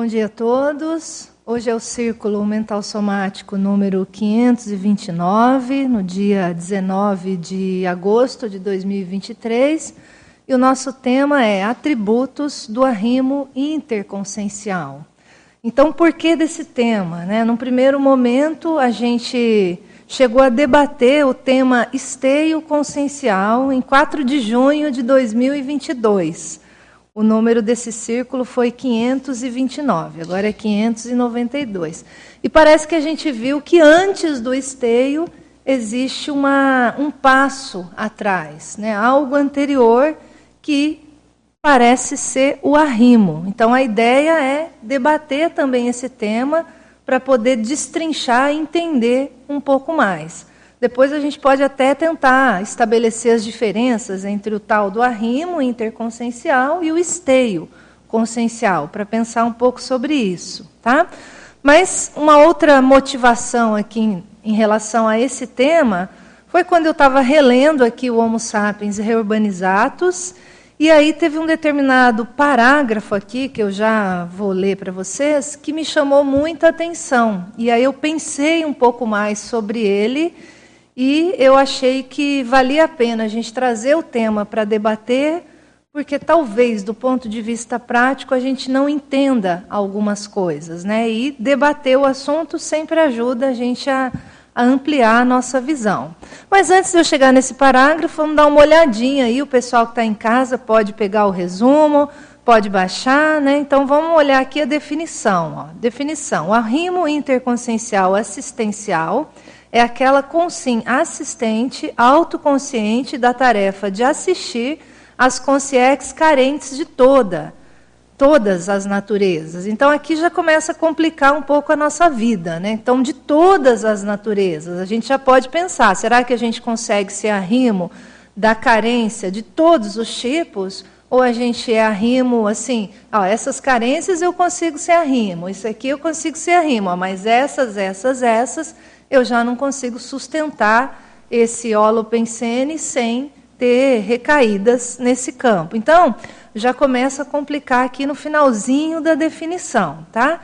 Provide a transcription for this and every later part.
Bom dia a todos. Hoje é o Círculo Mental Somático número 529, no dia 19 de agosto de 2023. E o nosso tema é Atributos do Arrimo Interconsciencial. Então, por que desse tema? Né? Num primeiro momento, a gente chegou a debater o tema esteio consciencial em 4 de junho de 2022. O número desse círculo foi 529, agora é 592. E parece que a gente viu que antes do esteio existe uma, um passo atrás, né? algo anterior que parece ser o arrimo. Então a ideia é debater também esse tema para poder destrinchar e entender um pouco mais. Depois a gente pode até tentar estabelecer as diferenças entre o tal do arrimo interconsciencial e o esteio consciencial, para pensar um pouco sobre isso, tá? Mas uma outra motivação aqui em, em relação a esse tema foi quando eu estava relendo aqui o Homo sapiens reurbanizatus, e aí teve um determinado parágrafo aqui, que eu já vou ler para vocês, que me chamou muita atenção. E aí eu pensei um pouco mais sobre ele e eu achei que valia a pena a gente trazer o tema para debater, porque talvez, do ponto de vista prático, a gente não entenda algumas coisas. Né? E debater o assunto sempre ajuda a gente a, a ampliar a nossa visão. Mas antes de eu chegar nesse parágrafo, vamos dar uma olhadinha aí. O pessoal que está em casa pode pegar o resumo, pode baixar, né? Então vamos olhar aqui a definição. Ó. Definição: o arrimo interconsciencial assistencial é aquela assistente autoconsciente da tarefa de assistir as consciências carentes de toda, todas as naturezas. Então aqui já começa a complicar um pouco a nossa vida, né? Então de todas as naturezas, a gente já pode pensar, será que a gente consegue ser arrimo da carência de todos os tipos? Ou a gente é arrimo assim, ó, essas carências eu consigo ser arrimo, isso aqui eu consigo ser arrimo, mas essas, essas, essas eu já não consigo sustentar esse holopensene sem ter recaídas nesse campo. Então, já começa a complicar aqui no finalzinho da definição, tá?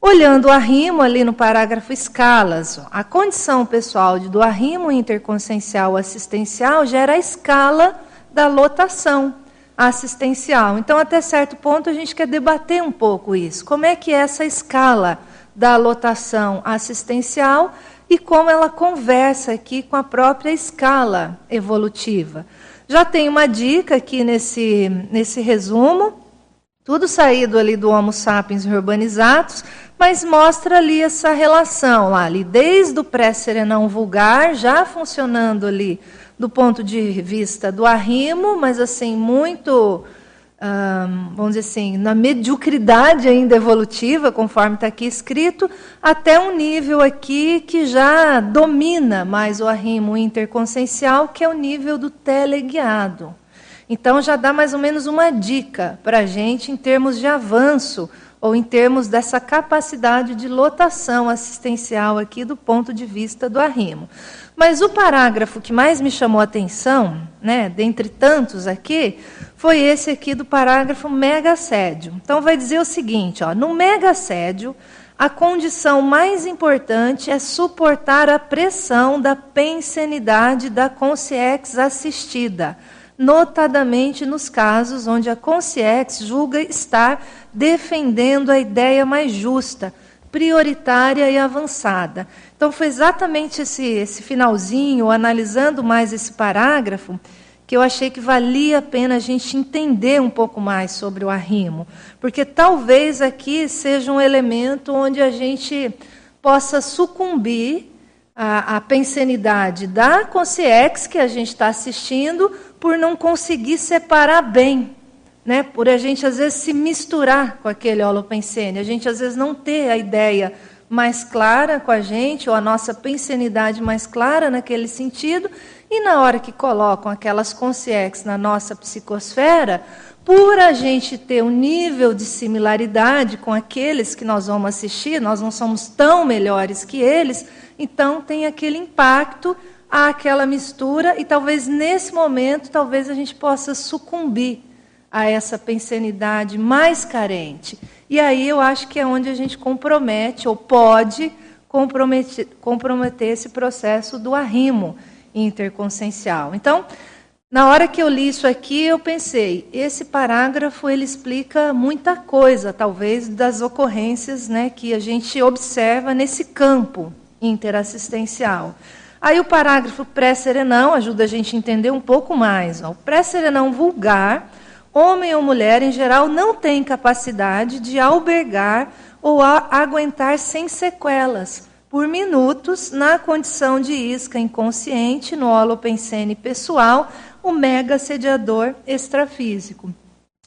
Olhando o arrimo ali no parágrafo escalas, a condição pessoal do arrimo interconsciencial assistencial gera a escala da lotação assistencial. Então, até certo ponto, a gente quer debater um pouco isso. Como é que é essa escala da lotação assistencial e como ela conversa aqui com a própria escala evolutiva. Já tem uma dica aqui nesse, nesse resumo, tudo saído ali do Homo sapiens urbanizados, mas mostra ali essa relação lá, ali desde o pré-serenão vulgar, já funcionando ali do ponto de vista do arrimo, mas assim muito vamos dizer assim, na mediocridade ainda evolutiva, conforme está aqui escrito, até um nível aqui que já domina mais o arrimo interconsciencial, que é o nível do teleguiado. Então já dá mais ou menos uma dica para a gente em termos de avanço ou em termos dessa capacidade de lotação assistencial aqui do ponto de vista do arrimo. Mas o parágrafo que mais me chamou a atenção, né, dentre tantos aqui, foi esse aqui do parágrafo mega assédio. Então vai dizer o seguinte, ó, no mega assédio, a condição mais importante é suportar a pressão da pensenidade da consciência assistida, notadamente nos casos onde a consciência julga estar defendendo a ideia mais justa, prioritária e avançada. Então foi exatamente esse, esse finalzinho, analisando mais esse parágrafo, que eu achei que valia a pena a gente entender um pouco mais sobre o arrimo, porque talvez aqui seja um elemento onde a gente possa sucumbir à, à pensenidade da consciência que a gente está assistindo por não conseguir separar bem, né? por a gente às vezes se misturar com aquele holopensene, a gente às vezes não ter a ideia mais clara com a gente, ou a nossa pensenidade mais clara naquele sentido, e na hora que colocam aquelas consciências na nossa psicosfera, por a gente ter um nível de similaridade com aqueles que nós vamos assistir, nós não somos tão melhores que eles, então tem aquele impacto, há aquela mistura, e talvez nesse momento, talvez a gente possa sucumbir a essa pensenidade mais carente. E aí eu acho que é onde a gente compromete, ou pode comprometer, comprometer esse processo do arrimo interconsciencial. Então, na hora que eu li isso aqui, eu pensei, esse parágrafo ele explica muita coisa, talvez das ocorrências, né, que a gente observa nesse campo interassistencial. Aí o parágrafo pré-serenão ajuda a gente a entender um pouco mais. Ó. O pré-serenão vulgar, homem ou mulher em geral não tem capacidade de albergar ou aguentar sem sequelas por minutos na condição de isca inconsciente no holopensene pessoal, o mega sediador extrafísico.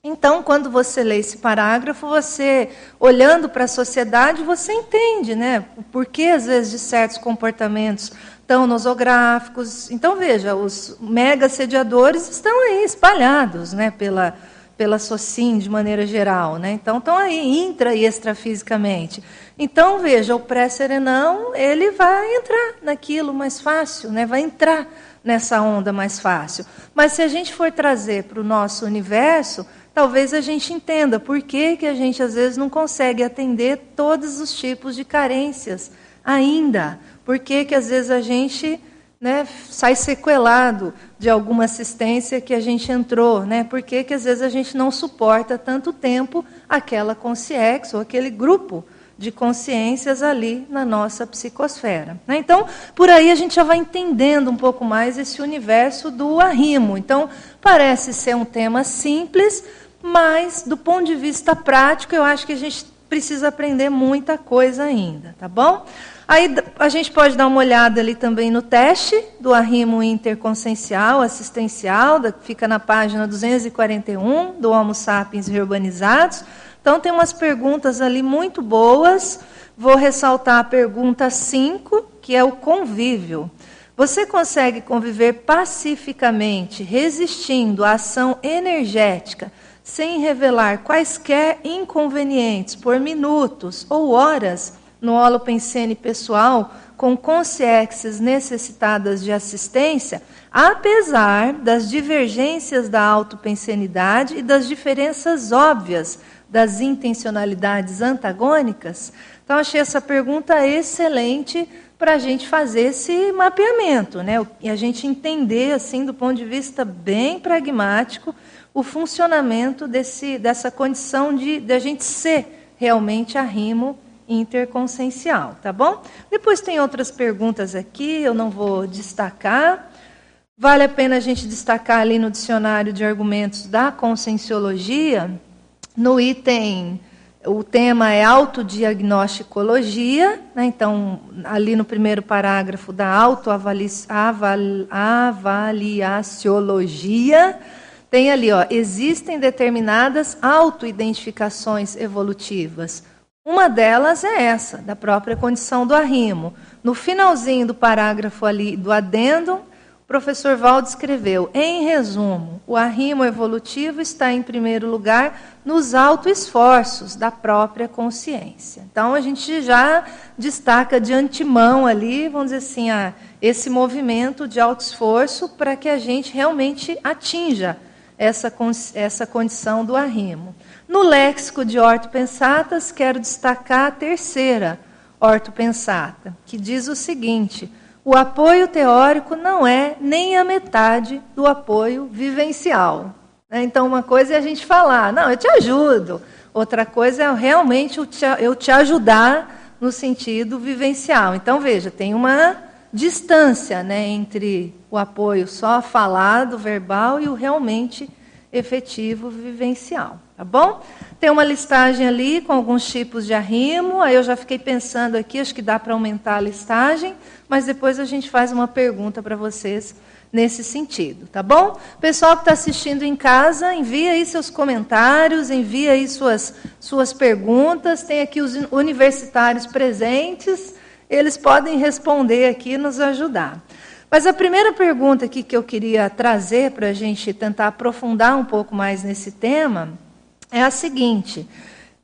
Então, quando você lê esse parágrafo, você, olhando para a sociedade, você entende, né? O porquê, às vezes, de certos comportamentos tão nosográficos. Então, veja, os mega sediadores estão aí espalhados, né? Pela, pela SOCIM, de maneira geral, né? Então, estão aí intra e extrafisicamente. Então, veja, o pré-serenão, ele vai entrar naquilo mais fácil, né? Vai entrar nessa onda mais fácil. Mas se a gente for trazer para o nosso universo, talvez a gente entenda por que, que a gente às vezes não consegue atender todos os tipos de carências ainda. Por que, que às vezes a gente né, sai sequelado de alguma assistência que a gente entrou? Né? Por que, que às vezes a gente não suporta tanto tempo aquela consciência ou aquele grupo de consciências ali na nossa psicosfera. Né? Então, por aí a gente já vai entendendo um pouco mais esse universo do arrimo. Então, parece ser um tema simples, mas do ponto de vista prático, eu acho que a gente precisa aprender muita coisa ainda, tá bom? Aí a gente pode dar uma olhada ali também no teste do arrimo interconsciencial assistencial, que fica na página 241 do Homo sapiens reurbanizados. Então tem umas perguntas ali muito boas. Vou ressaltar a pergunta 5, que é o convívio. Você consegue conviver pacificamente, resistindo à ação energética sem revelar quaisquer inconvenientes por minutos ou horas no holopensene pessoal com consciências necessitadas de assistência, apesar das divergências da autopensenidade e das diferenças óbvias das intencionalidades antagônicas? Então, achei essa pergunta excelente para a gente fazer esse mapeamento, né? E a gente entender, assim, do ponto de vista bem pragmático, o funcionamento desse, dessa condição de, de a gente ser realmente arrimo interconsciencial, tá bom? Depois tem outras perguntas aqui, eu não vou destacar. Vale a pena a gente destacar ali no dicionário de argumentos da conscienciologia, no item, o tema é autodiagnosticologia, né? então, ali no primeiro parágrafo da autoavaliaciologia, tem ali, ó, existem determinadas autoidentificações evolutivas. Uma delas é essa, da própria condição do arrimo. No finalzinho do parágrafo ali do adendo, o professor Valdo escreveu: em resumo, o arrimo evolutivo está em primeiro lugar nos autoesforços da própria consciência. Então a gente já destaca de antemão ali, vamos dizer assim, esse movimento de autoesforço para que a gente realmente atinja essa, essa condição do arrimo. No léxico de ortopensatas, quero destacar a terceira ortopensata, que diz o seguinte: o apoio teórico não é nem a metade do apoio vivencial. Né? Então, uma coisa é a gente falar, não, eu te ajudo. Outra coisa é realmente eu te ajudar no sentido vivencial. Então, veja, tem uma distância né, entre o apoio só falado, verbal, e o realmente efetivo vivencial. Tá bom? Tem uma listagem ali com alguns tipos de arrimo. Aí eu já fiquei pensando aqui, acho que dá para aumentar a listagem, mas depois a gente faz uma pergunta para vocês nesse sentido, tá bom? Pessoal que está assistindo em casa, envia aí seus comentários, envia aí suas, suas perguntas. Tem aqui os universitários presentes, eles podem responder aqui e nos ajudar. Mas a primeira pergunta aqui que eu queria trazer para a gente tentar aprofundar um pouco mais nesse tema é a seguinte: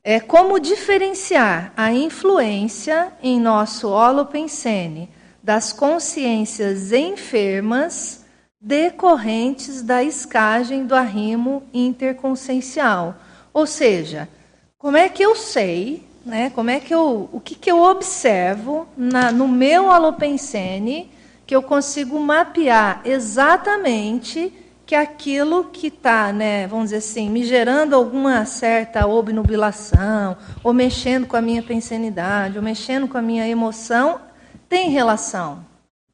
é como diferenciar a influência em nosso holopensene das consciências enfermas decorrentes da escagem do arrimo interconsciencial. Ou seja, como é que eu sei, né? Como é que eu, o que, que eu observo na, no meu alopensene que eu consigo mapear exatamente que aquilo que está, né, vamos dizer assim, me gerando alguma certa obnubilação, ou mexendo com a minha pensenidade, ou mexendo com a minha emoção, tem relação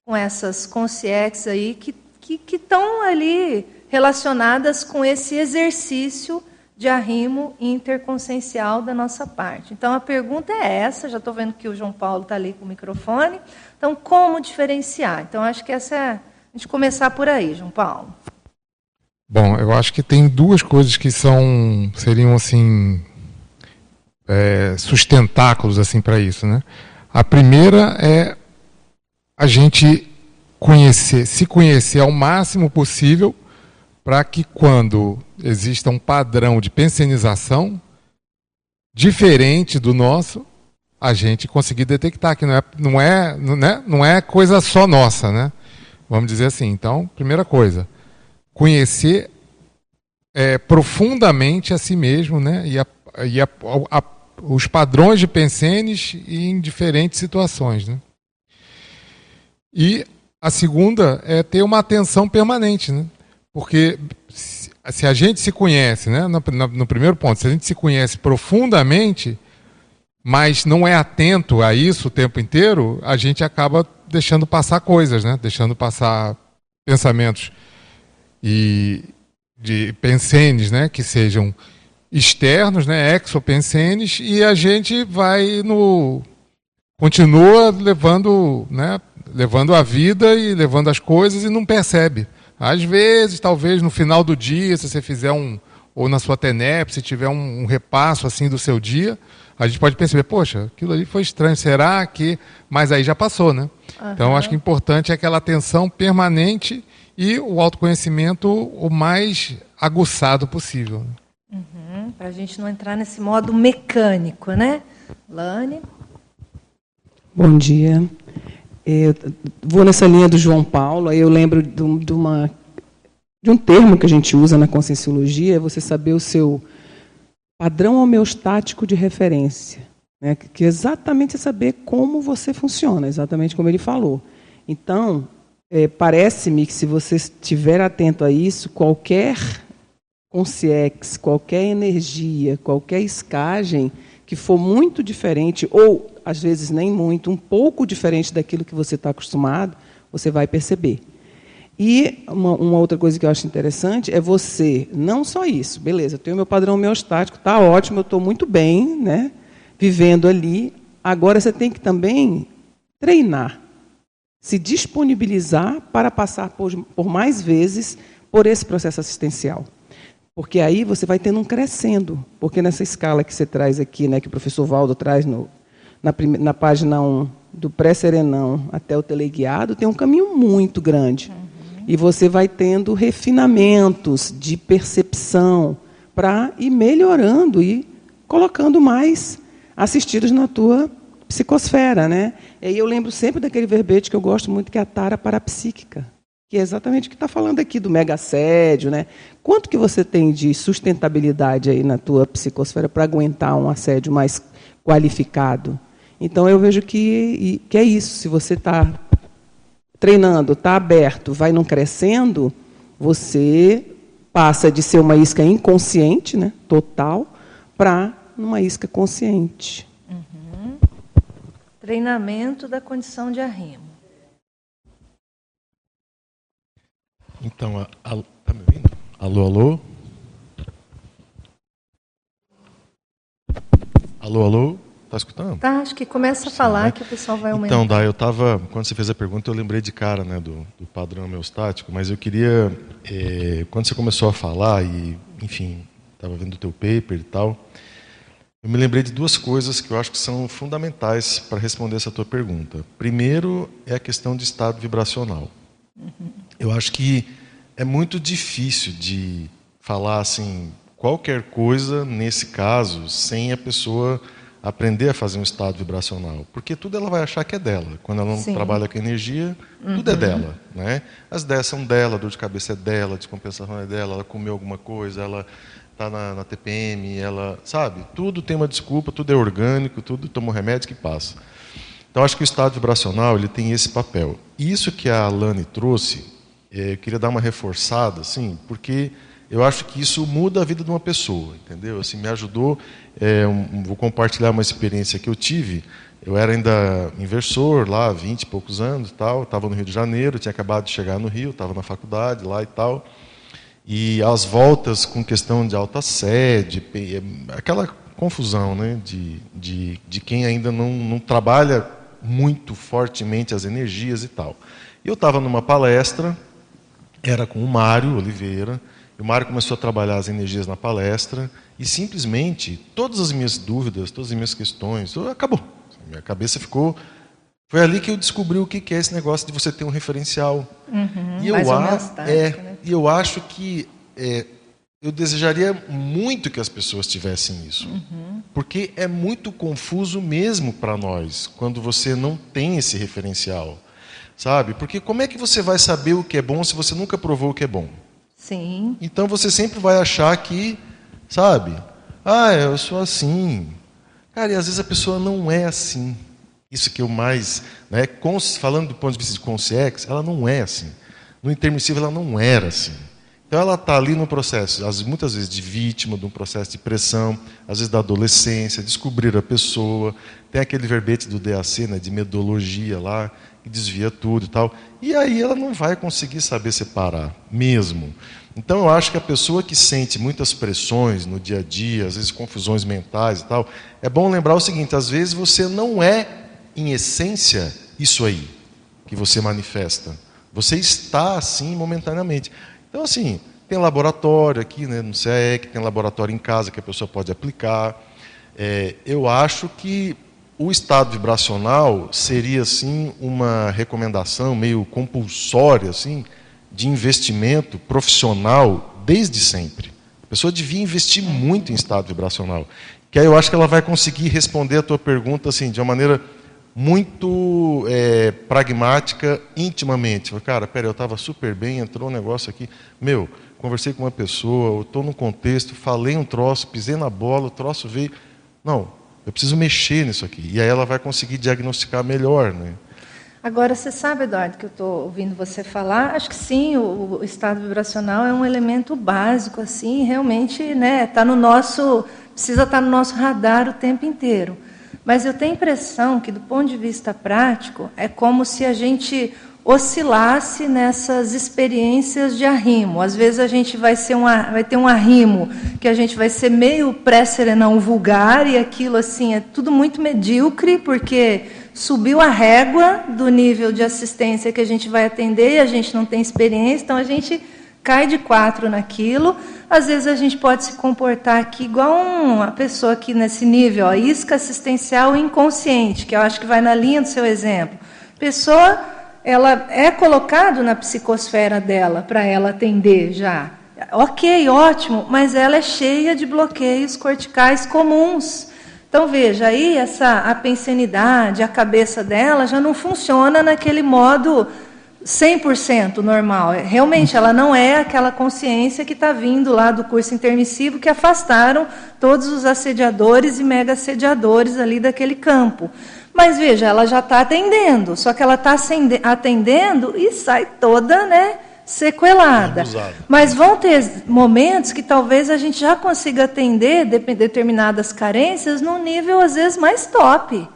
com essas consciências aí que estão ali relacionadas com esse exercício de arrimo interconsciencial da nossa parte. Então a pergunta é essa, já estou vendo que o João Paulo está ali com o microfone. Então, como diferenciar? Então, acho que essa é a gente começar por aí, João Paulo. Bom, eu acho que tem duas coisas que são seriam assim é, sustentáculos assim para isso, né? A primeira é a gente conhecer, se conhecer ao máximo possível para que quando exista um padrão de pensionização diferente do nosso, a gente conseguir detectar que não é, não é, não é, não é coisa só nossa, né? Vamos dizer assim. Então, primeira coisa, conhecer é, profundamente a si mesmo, né? E, a, e a, a, os padrões de pensenes em diferentes situações, né? E a segunda é ter uma atenção permanente, né? Porque se, se a gente se conhece, né? No, no, no primeiro ponto, se a gente se conhece profundamente, mas não é atento a isso o tempo inteiro, a gente acaba deixando passar coisas, né? Deixando passar pensamentos e de pensenes, né? Que sejam externos, né? Exopensenes e a gente vai no continua levando, né? Levando a vida e levando as coisas e não percebe. Às vezes, talvez no final do dia, se você fizer um ou na sua TENEP, se tiver um, um repasso assim do seu dia, a gente pode perceber, poxa, aquilo ali foi estranho, será que. Mas aí já passou, né? Uhum. Então, acho que o importante é aquela atenção permanente e o autoconhecimento o mais aguçado possível. Uhum. Para a gente não entrar nesse modo mecânico, né? Lani? Bom dia. Eu vou nessa linha do João Paulo, aí eu lembro de, de, uma, de um termo que a gente usa na conscienciologia, é você saber o seu padrão homeostático de referência, né? que exatamente é saber como você funciona, exatamente como ele falou. Então, é, parece-me que se você estiver atento a isso, qualquer consciex, qualquer energia, qualquer escagem que for muito diferente, ou às vezes nem muito, um pouco diferente daquilo que você está acostumado, você vai perceber. E uma, uma, outra coisa que eu acho interessante é você, não só isso, beleza, eu tenho meu padrão homeostático, está ótimo, eu estou muito bem, né, vivendo ali. Agora você tem que também treinar, se disponibilizar para passar por, por mais vezes por esse processo assistencial. Porque aí você vai tendo um crescendo. Porque nessa escala que você traz aqui, né, que o professor Valdo traz no, na, na página 1, do pré-serenão até o teleguiado, tem um caminho muito grande. Uhum. E você vai tendo refinamentos de percepção para ir melhorando e colocando mais assistidos na tua psicosfera, né? E eu lembro sempre daquele verbete que eu gosto muito, que é a tara parapsíquica, que é exatamente o que está falando aqui do mega assédio, né? Quanto que você tem de sustentabilidade aí na tua psicosfera para aguentar um assédio mais qualificado? Então eu vejo que, que é isso. Se você está treinando, está aberto, vai não crescendo, você passa de ser uma isca inconsciente, né, total, para uma isca consciente. Treinamento da condição de arrimo. Então, está me ouvindo? Alô, alô? Alô, alô? Tá escutando? Tá, acho que começa a falar né? que o pessoal vai aumentar. Então, Dai, eu estava, quando você fez a pergunta, eu lembrei de cara, né, do, do padrão homeostático, mas eu queria, é, quando você começou a falar e, enfim, estava vendo o teu paper e tal, eu me lembrei de duas coisas que eu acho que são fundamentais para responder essa tua pergunta. Primeiro é a questão de estado vibracional. Uhum. Eu acho que é muito difícil de falar assim qualquer coisa nesse caso sem a pessoa aprender a fazer um estado vibracional, porque tudo ela vai achar que é dela. Quando ela não Sim. trabalha com energia, uhum. tudo é uhum. dela, né? As ideias são dela, a dor de cabeça é dela, a descompensação é dela, ela comeu alguma coisa, ela está na, na, TPM, ela, sabe? Tudo tem uma desculpa, tudo é orgânico, tudo toma remédio que passa. Então, acho que o estado vibracional ele tem esse papel. Isso que a Alane trouxe, é, eu queria dar uma reforçada, assim, porque eu acho que isso muda a vida de uma pessoa, entendeu? Assim, me ajudou. É, um, vou compartilhar uma experiência que eu tive. Eu era ainda inversor lá, 20 e poucos anos, tal. Estava no Rio de Janeiro, tinha acabado de chegar no Rio, estava na faculdade lá e tal. E as voltas com questão de alta sede, aquela confusão, né, de, de, de quem ainda não, não trabalha muito fortemente as energias e tal. Eu estava numa palestra, era com o Mário Oliveira, e o Mário começou a trabalhar as energias na palestra, e simplesmente todas as minhas dúvidas, todas as minhas questões, acabou. Minha cabeça ficou. Foi ali que eu descobri o que é esse negócio de você ter um referencial. Uhum, e, eu a, é, né? e eu acho que é, eu desejaria muito que as pessoas tivessem isso. Uhum. Porque é muito confuso mesmo para nós quando você não tem esse referencial. Sabe? Porque como é que você vai saber o que é bom se você nunca provou o que é bom? Sim. Então você sempre vai achar que, sabe? Ah, eu sou assim. Cara, e às vezes a pessoa não é assim. Isso que eu mais, né, falando do ponto de vista de consciência, ela não é assim. No intermissivo ela não era assim. Então ela está ali no processo, muitas vezes de vítima, de um processo de pressão, às vezes da adolescência, descobrir a pessoa, tem aquele verbete do DAC, né, de metodologia lá, que desvia tudo e tal. E aí ela não vai conseguir saber separar, mesmo. Então eu acho que a pessoa que sente muitas pressões no dia a dia, às vezes confusões mentais e tal, é bom lembrar o seguinte: às vezes você não é, em essência, isso aí que você manifesta. Você está assim momentaneamente. Então, assim, tem laboratório aqui né, no CAEC, tem laboratório em casa que a pessoa pode aplicar. É, eu acho que o estado vibracional seria, assim, uma recomendação meio compulsória, assim, de investimento profissional desde sempre. A pessoa devia investir muito em estado vibracional. Que aí eu acho que ela vai conseguir responder a tua pergunta assim, de uma maneira muito é, pragmática, intimamente. Cara, pera, eu estava super bem, entrou um negócio aqui. Meu, conversei com uma pessoa, estou num contexto, falei um troço, pisei na bola, o troço veio. Não, eu preciso mexer nisso aqui. E aí ela vai conseguir diagnosticar melhor. Né? Agora, você sabe, Eduardo, que eu estou ouvindo você falar, acho que sim, o, o, estado vibracional é um elemento básico, assim, realmente né, tá no nosso, precisa estar tá no nosso radar o tempo inteiro. Mas eu tenho a impressão que, do ponto de vista prático, é como se a gente oscilasse nessas experiências de arrimo. Às vezes a gente vai, ser um, vai ter um arrimo que a gente vai ser meio pré-serenão vulgar e aquilo assim é tudo muito medíocre, porque subiu a régua do nível de assistência que a gente vai atender e a gente não tem experiência, então a gente cai de quatro naquilo. Às vezes a gente pode se comportar aqui igual uma pessoa aqui nesse nível, ó, isca assistencial inconsciente, que eu acho que vai na linha do seu exemplo. Pessoa, ela é colocado na psicosfera dela para ela atender já. Ok, ótimo, mas ela é cheia de bloqueios corticais comuns. Então veja, aí essa a pensenidade, a cabeça dela já não funciona naquele modo 100% normal. É, realmente, ela não é aquela consciência que está vindo lá do curso intermissivo que afastaram todos os assediadores e mega assediadores ali daquele campo. Mas veja, ela já está atendendo, só que ela está atendendo e sai toda né, sequelada. Mas vão ter momentos que talvez a gente já consiga atender determinadas carências num nível, às vezes, mais top.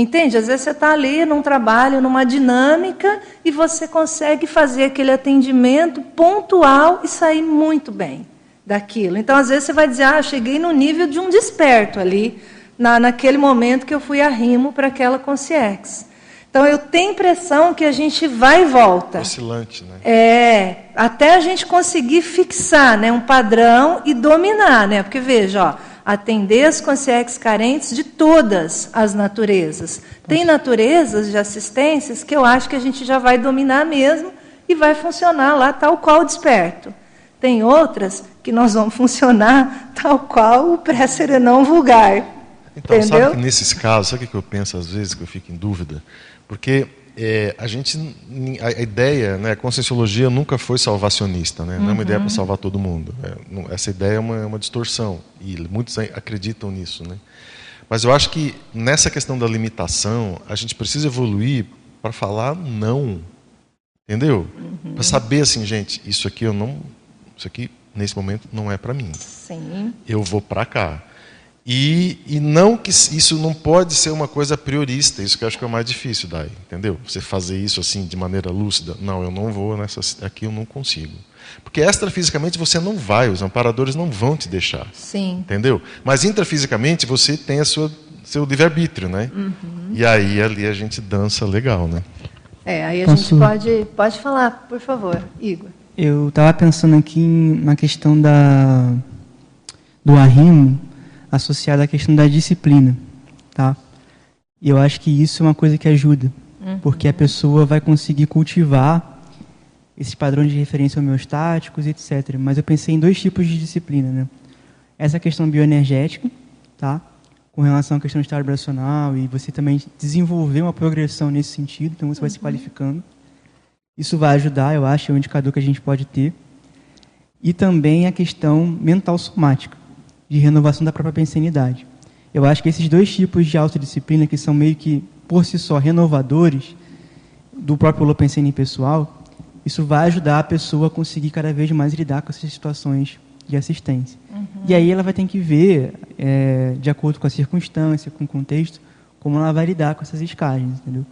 Entende? Às vezes você está ali num trabalho, numa dinâmica, e você consegue fazer aquele atendimento pontual e sair muito bem daquilo. Então, às vezes você vai dizer, ah, cheguei no nível de um desperto ali, na, naquele momento que eu fui a rimo para aquela consciência. Então, eu tenho impressão que a gente vai e volta. Oscilante, né? É, até a gente conseguir fixar né, um padrão e dominar, né? Porque, veja, ó, atender as consciências carentes de todas as naturezas. Tem naturezas de assistências que eu acho que a gente já vai dominar mesmo e vai funcionar lá tal qual desperto. Tem outras que nós vamos funcionar tal qual o pré-serenão vulgar. Então, entendeu? sabe que nesses casos, sabe o que eu penso às vezes, que eu fico em dúvida? Porque é, a gente, a ideia, né, a conscienciologia nunca foi salvacionista, né? Não é uma ideia para uhum. salvar todo mundo. É, essa ideia é uma, é uma, distorção e muitos acreditam nisso, né? Mas eu acho que nessa questão da limitação, a gente precisa evoluir para falar não, entendeu? Uhum. Para saber assim, gente, isso aqui eu não, isso aqui nesse momento não é para mim. Sim. Eu vou para cá. E, e não que isso não pode ser uma coisa priorista, isso que eu acho que é o mais difícil daí, entendeu? Você fazer isso assim de maneira lúcida, não, eu não vou nessa aqui eu não consigo. Porque extrafisicamente você não vai, os amparadores não vão te deixar. Sim. Entendeu? Mas intrafisicamente você tem a sua seu livre-arbítrio, né? Uhum. E aí ali a gente dança legal, né? É, aí a Posso... gente pode pode falar, por favor, Igor. Eu estava pensando aqui na questão da do arrimo associada à questão da disciplina, tá? E eu acho que isso é uma coisa que ajuda, uhum. porque a pessoa vai conseguir cultivar esses padrões de referência homeostáticos, etc. Mas eu pensei em dois tipos de disciplina, né? Essa questão bioenergética, tá? Com relação à questão do estado vibracional e você também desenvolver uma progressão nesse sentido, então você uhum. vai se uhum. qualificando. Isso vai ajudar, eu acho, é um indicador que a gente pode ter. E também a questão mental somática de renovação da própria pensanidade. Eu acho que esses dois tipos de autodisciplina, que são meio que, por si só, renovadores do próprio Holopensene pessoal, isso vai ajudar a pessoa a conseguir cada vez mais lidar com essas situações de assistência. Uhum. E aí ela vai ter que ver, é, de acordo com a circunstância, com o contexto, como ela vai lidar com essas escagens, entendeu?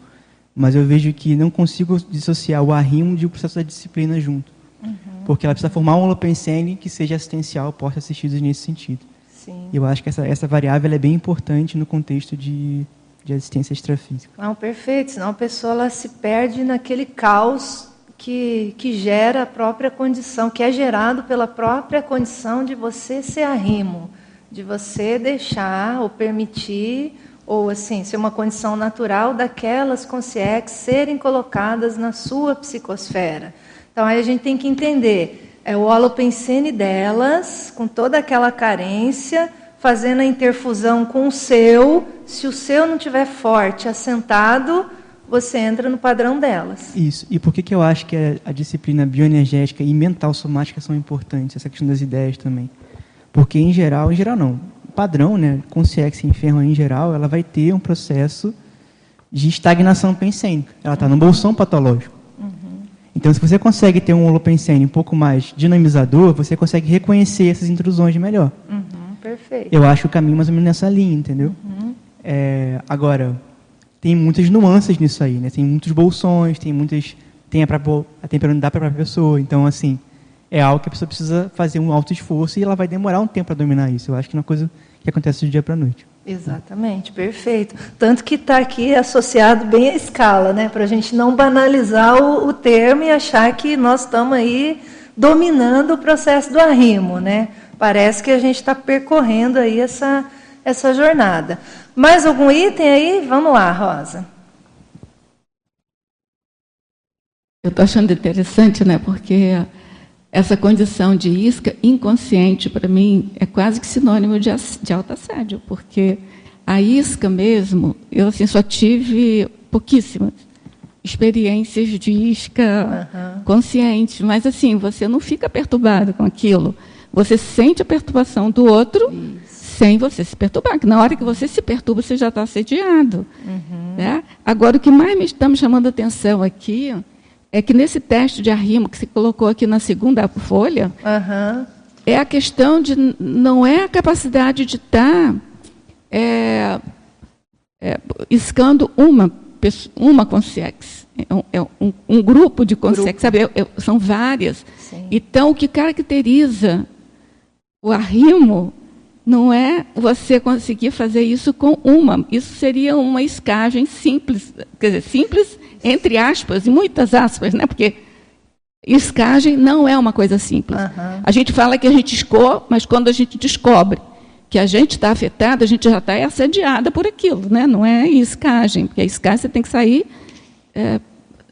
Mas eu vejo que não consigo dissociar o arrimo de o processo da disciplina junto. Uhum. Porque ela precisa formar um holopensene que seja assistencial, porte assistidos nesse sentido. Sim. Eu acho que essa, essa variável é bem importante no contexto de, de assistência extrafísica. Não, perfeito. Senão a pessoa ela se perde naquele caos que, que gera a própria condição, que é gerado pela própria condição de você ser arrimo, de você deixar ou permitir, ou assim, ser uma condição natural daquelas consciências serem colocadas na sua psicosfera. Então aí a gente tem que entender, é o holopensene delas, com toda aquela carência, fazendo a interfusão com o seu. Se o seu não tiver forte, assentado, você entra no padrão delas. Isso. E por que, que eu acho que a, disciplina bioenergética e mental somática são importantes, essa questão das ideias também? Porque, em geral, em geral não, padrão, né, consciência enferma em geral, ela vai ter um processo de estagnação pensênica. Ela está no bolsão patológico. Então, se você consegue ter um holopensene um pouco mais dinamizador, você consegue reconhecer essas intrusões melhor. Uhum, perfeito. Eu acho o caminho mais ou menos nessa linha, entendeu? Uhum. É, agora, tem muitas nuances nisso aí, né? Tem muitos bolsões, tem muitas... Tem a, a temperamental para a pessoa. Então, assim, é algo que a pessoa precisa fazer um alto esforço e ela vai demorar um tempo para dominar isso. Eu acho que é uma coisa que acontece do dia para a noite. Exatamente, perfeito. Tanto que está aqui associado bem à escala, né? Para a gente não banalizar o, o, termo e achar que nós estamos aí dominando o processo do arrimo, né? Parece que a gente está percorrendo aí essa, essa jornada. Mais algum item aí? Vamos lá, Rosa. Eu estou achando interessante, né? Porque essa condição de isca inconsciente, para mim, é quase que sinônimo de, de assédio, porque a isca mesmo, eu assim, só tive pouquíssimas experiências de isca uhum. consciente, mas assim, você não fica perturbado com aquilo. Você sente a perturbação do outro Isso. sem você se perturbar, na hora que você se perturba, você já está assediado. Uhum. Né? Agora, o que mais me está me chamando a atenção aqui é que nesse teste de arrimo que se colocou aqui na segunda folha, uhum. é a questão de não é a capacidade de estar tá, é, é, iscando uma uma consciência, é um, um, um, grupo de consciências, sabe? Eu, eu, são várias. Sim. Então, o que caracteriza o arrimo não é você conseguir fazer isso com uma. Isso seria uma escagem simples, quer dizer, simples entre aspas, e muitas aspas, né? porque escagem não é uma coisa simples. Uhum. A gente fala que a gente escou, mas quando a gente descobre que a gente está afetada, a gente já está assediada por aquilo, né? não é escagem, porque a escagem você tem que sair. É,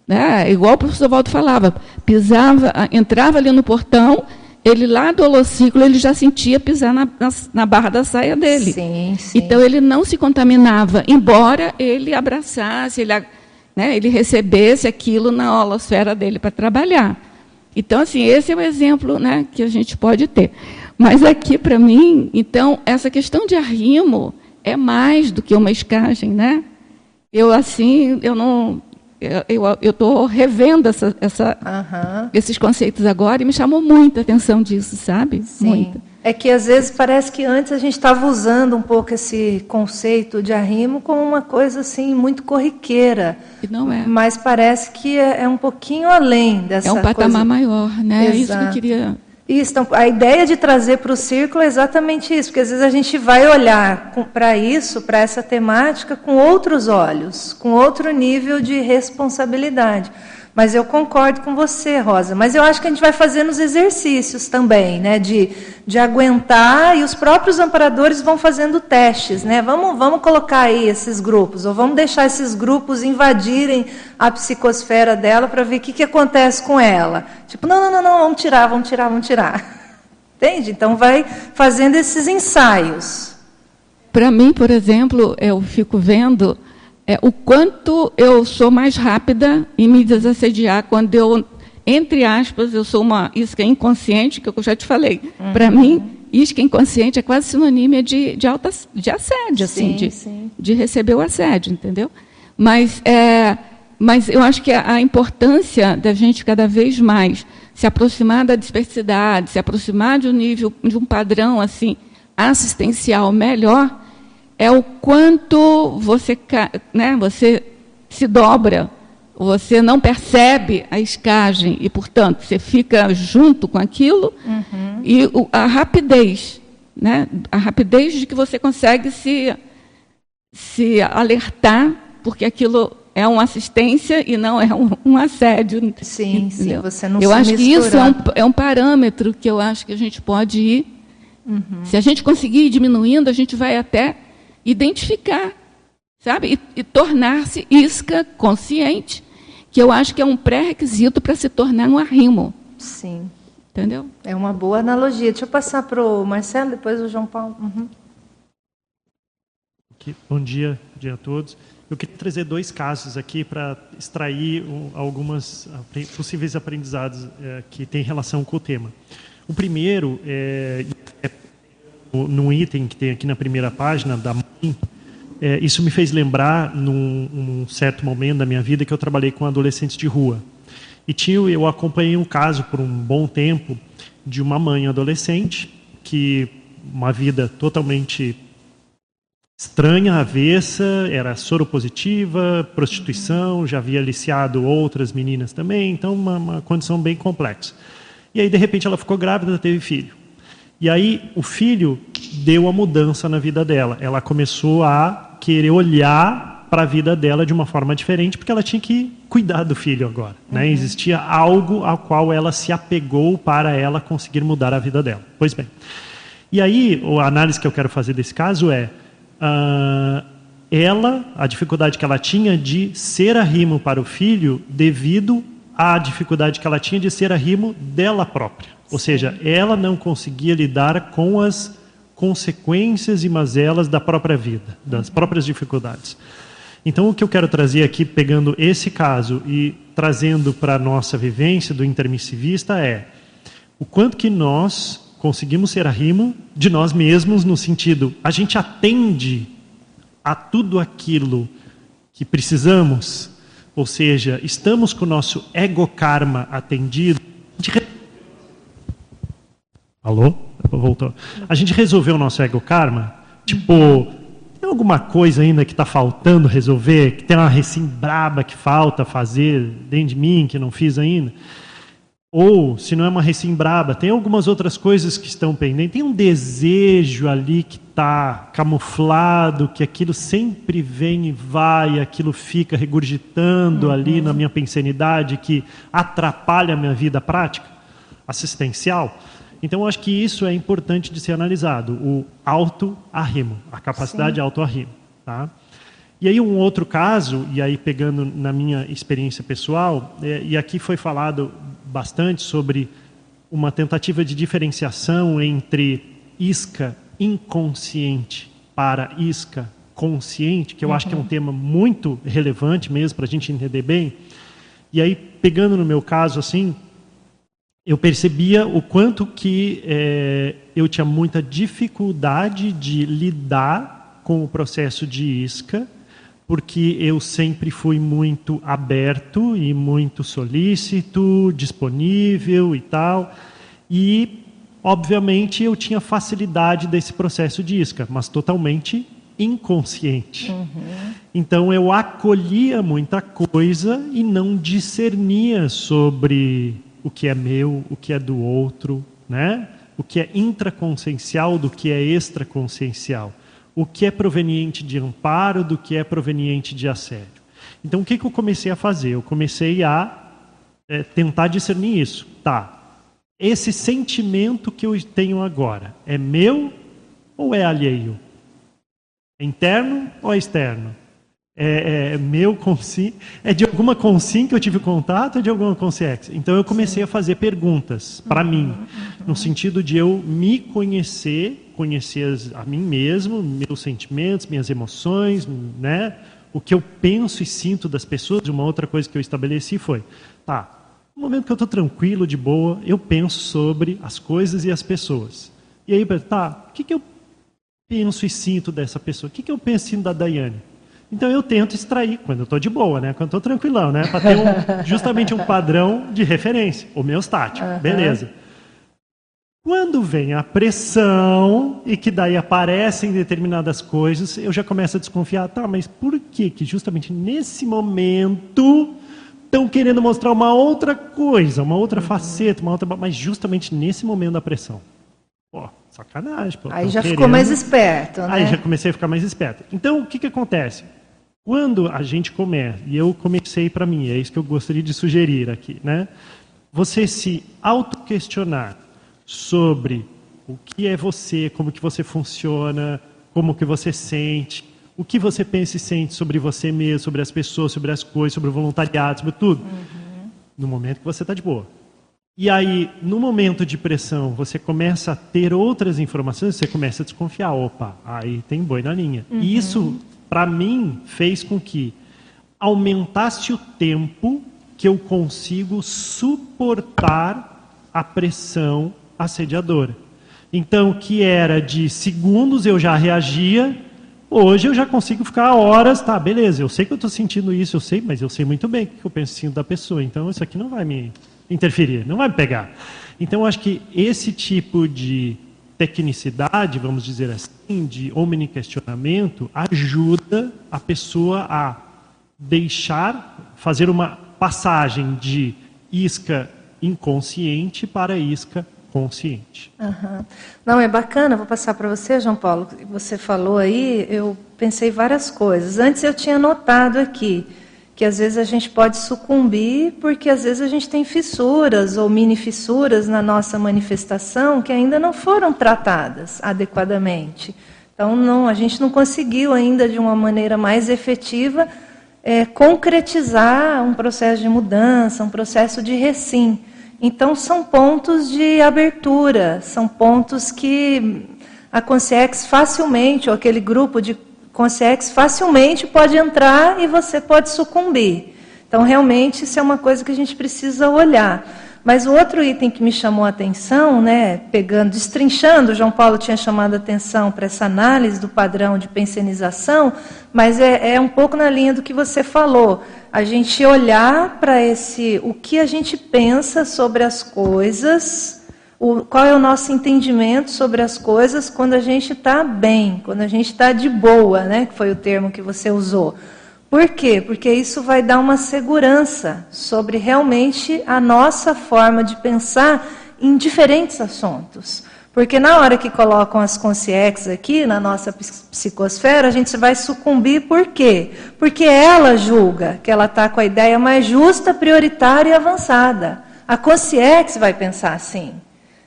né? Igual o professor Valdo falava, pisava, entrava ali no portão, ele lá do holociclo, ele já sentia pisar na, na, na barra da saia dele. Sim, sim. Então ele não se contaminava, embora ele abraçasse, ele né, ele recebesse aquilo na holosfera dele para trabalhar. Então, assim, esse é o exemplo né, que a gente pode ter. Mas aqui, para mim, então, essa questão de arrimo é mais do que uma escagem, né? Eu, assim, eu não... Eu estou revendo essa, essa, uhum. esses conceitos agora e me chamou muita atenção disso, sabe? Sim. Muita. É que às vezes parece que antes a gente estava usando um pouco esse conceito de arrimo como uma coisa assim muito corriqueira. E não é. Mas parece que é, é um pouquinho além dessa coisa. É um patamar coisa... maior, né? Exato. É isso que eu queria então, a ideia de trazer para o círculo é exatamente isso, porque às vezes a gente vai olhar para isso, para essa temática, com outros olhos, com outro nível de responsabilidade. Mas eu concordo com você, Rosa. Mas eu acho que a gente vai fazer nos exercícios também, né? De, de aguentar e os próprios amparadores vão fazendo testes, né? Vamos, vamos colocar aí esses grupos, ou vamos deixar esses grupos invadirem a psicosfera dela para ver o que, que acontece com ela. Tipo, não, não, não, não, vamos tirar, vamos tirar, vamos tirar. Entende? Então vai fazendo esses ensaios. Para mim, por exemplo, eu fico vendo é, o quanto eu sou mais rápida em me desassediar quando eu, entre aspas, eu sou uma isca inconsciente, que eu já te falei. Uhum. Para mim, isca inconsciente é quase sinônimo de, de, alta, de assédio, assim, sim, de, sim. de receber o assédio, entendeu? Mas, é, mas eu acho que a, a importância da gente cada vez mais se aproximar da dispersidade, se aproximar de um nível, de um padrão assim assistencial melhor, é o quanto você, né, você se dobra, você não percebe a escagem e, portanto, você fica junto com aquilo uhum. e a rapidez, né, a rapidez de que você consegue se, se alertar, porque aquilo é uma assistência e não é um, um assédio. Sim, entendeu? sim, você não Eu acho misturar. que isso é um, é um parâmetro que eu acho que a gente pode ir. Uhum. Se a gente conseguir ir diminuindo, a gente vai até identificar, sabe? E, e tornar-se isca consciente, que eu acho que é um pré-requisito para se tornar um arrimo. Sim. Entendeu? É uma boa analogia. Deixa eu passar para o Marcelo, depois o João Paulo. Uhum. Bom dia, bom dia a todos. Eu queria trazer dois casos aqui para extrair algumas possíveis aprendizados é, que têm relação com o tema. O primeiro é, é num item que tem aqui na primeira página da é, isso me fez lembrar, num, num, certo momento da minha vida, que eu trabalhei com adolescentes de rua. E tinha, eu acompanhei um caso por um bom tempo de uma mãe adolescente que uma vida totalmente estranha, avessa, era soropositiva, prostituição, já havia aliciado outras meninas também, então uma, uma condição bem complexa. E aí, de repente, ela ficou grávida, teve filho. E aí o filho deu a mudança na vida dela. Ela começou a querer olhar para a vida dela de uma forma diferente, porque ela tinha que cuidar do filho agora. Né? Uhum. Existia algo ao qual ela se apegou para ela conseguir mudar a vida dela. Pois bem. E aí, a análise que eu quero fazer desse caso é. Uh, ela, a dificuldade que ela tinha de ser arrimo para o filho devido à dificuldade que ela tinha de ser arrimo dela própria. Ou seja, ela não conseguia lidar com as consequências e mazelas da própria vida, das próprias dificuldades. Então, o que eu quero trazer aqui, pegando esse caso e trazendo para a nossa vivência do intermissivista, é o quanto que nós conseguimos ser arrimo de nós mesmos, no sentido, a gente atende a tudo aquilo que precisamos, ou seja, estamos com o nosso ego karma atendido, a gente Alô? Voltou. A gente resolveu o nosso ego karma? Tipo, tem alguma coisa ainda que está faltando resolver? Que tem uma recém braba que falta fazer dentro de mim que não fiz ainda? Ou, se não é uma recém braba, tem algumas outras coisas que estão pendentes. Tem um desejo ali que está camuflado, que aquilo sempre vem e vai, aquilo fica regurgitando uhum. ali na minha pensanidade, que atrapalha a minha vida prática, assistencial. Então, eu acho que isso é importante de ser analisado, o auto-arrimo, a capacidade auto-arrimo. Tá? E aí um outro caso, e aí pegando na minha experiência pessoal, é, e aqui foi falado bastante sobre uma tentativa de diferenciação entre isca inconsciente para isca consciente, que eu uhum. acho que é um tema muito relevante mesmo para a gente entender bem. E aí, pegando no meu caso, assim, eu percebia o quanto que é, eu tinha muita dificuldade de lidar com o processo de isca, porque eu sempre fui muito aberto e muito solícito, disponível e tal. E, obviamente, eu tinha facilidade desse processo de isca, mas totalmente inconsciente. Uhum. Então eu acolhia muita coisa e não discernia sobre o que é meu, o que é do outro, né? o que é intraconsciencial do que é extraconsciencial, o que é proveniente de amparo do que é proveniente de assédio. Então, o que, que eu comecei a fazer? Eu comecei a é, tentar discernir isso. Tá, esse sentimento que eu tenho agora é meu ou é alheio? É interno ou é externo? É, é meu consim, é de alguma consim que eu tive contato ou de alguma consiex? Então eu comecei Sim. a fazer perguntas para uhum, mim, no sentido de eu me conhecer, conhecer a mim mesmo, meus sentimentos, minhas emoções, né? O que eu penso e sinto das pessoas. Uma outra coisa que eu estabeleci foi, tá, no momento que eu estou tranquilo, de boa, eu penso sobre as coisas e as pessoas. E aí, tá, o que, que eu penso e sinto dessa pessoa? O que, que eu penso e sinto da Daiane? Então eu tento extrair, quando eu estou de boa, né? quando eu estou tranquilão, né? para ter um, justamente um padrão de referência, homeostático. Uhum. Beleza. Quando vem a pressão e que daí aparecem determinadas coisas, eu já começo a desconfiar, tá, mas por que que justamente nesse momento estão querendo mostrar uma outra coisa, uma outra uhum. faceta, uma outra, mas justamente nesse momento da pressão. Pô, sacanagem. Pô, Aí já querendo... ficou mais esperto, né? Aí já comecei a ficar mais esperto. Então, o que que acontece? Quando a gente começa, e eu comecei para mim, é isso que eu gostaria de sugerir aqui, né? Você se auto-questionar sobre o que é você, como que você funciona, como que você sente, o que você pensa e sente sobre você mesmo, sobre as pessoas, sobre as coisas, sobre o voluntariado, sobre tudo. Uhum. No momento que você está de boa. E aí, no momento de pressão, você começa a ter outras informações, você começa a desconfiar. Opa, aí tem boi na linha. Uhum. E isso para mim, fez com que aumentasse o tempo que eu consigo suportar a pressão assediadora. Então, que era de segundos eu já reagia, hoje eu já consigo ficar horas, tá, beleza, eu sei que eu estou sentindo isso, eu sei, mas eu sei muito bem o que eu penso sinto da pessoa, então isso aqui não vai me interferir, não vai me pegar. Então, eu acho que esse tipo de tecnicidade, vamos dizer assim, de omni-questionamento, ajuda a pessoa a deixar, fazer uma passagem de isca inconsciente para isca consciente. Uhum. Não, é bacana, vou passar para você, João Paulo. Você falou aí, eu pensei várias coisas. Antes eu tinha notado aqui que às vezes a gente pode sucumbir porque às vezes a gente tem fissuras ou mini fissuras na nossa manifestação que ainda não foram tratadas adequadamente. Então não, a gente não conseguiu ainda de uma maneira mais efetiva é, concretizar um processo de mudança, um processo de recim. Então são pontos de abertura, são pontos que a Consciex facilmente, ou aquele grupo de Consciex facilmente pode entrar e você pode sucumbir. Então, realmente, isso é uma coisa que a gente precisa olhar. Mas o outro item que me chamou a atenção, né, pegando, destrinchando, João Paulo tinha chamado a atenção para essa análise do padrão de pensionização, mas é, é um pouco na linha do que você falou. A gente olhar para esse, o que a gente pensa sobre as coisas, o, qual é o nosso entendimento sobre as coisas quando a gente está bem, quando a gente está de boa, né? Que foi o termo que você usou. Por quê? Porque isso vai dar uma segurança sobre realmente a nossa forma de pensar em diferentes assuntos. Porque na hora que colocam as consciências aqui na nossa psicosfera, a gente vai sucumbir por quê? Porque ela julga que ela está com a ideia mais justa, prioritária e avançada. A consciência vai pensar assim.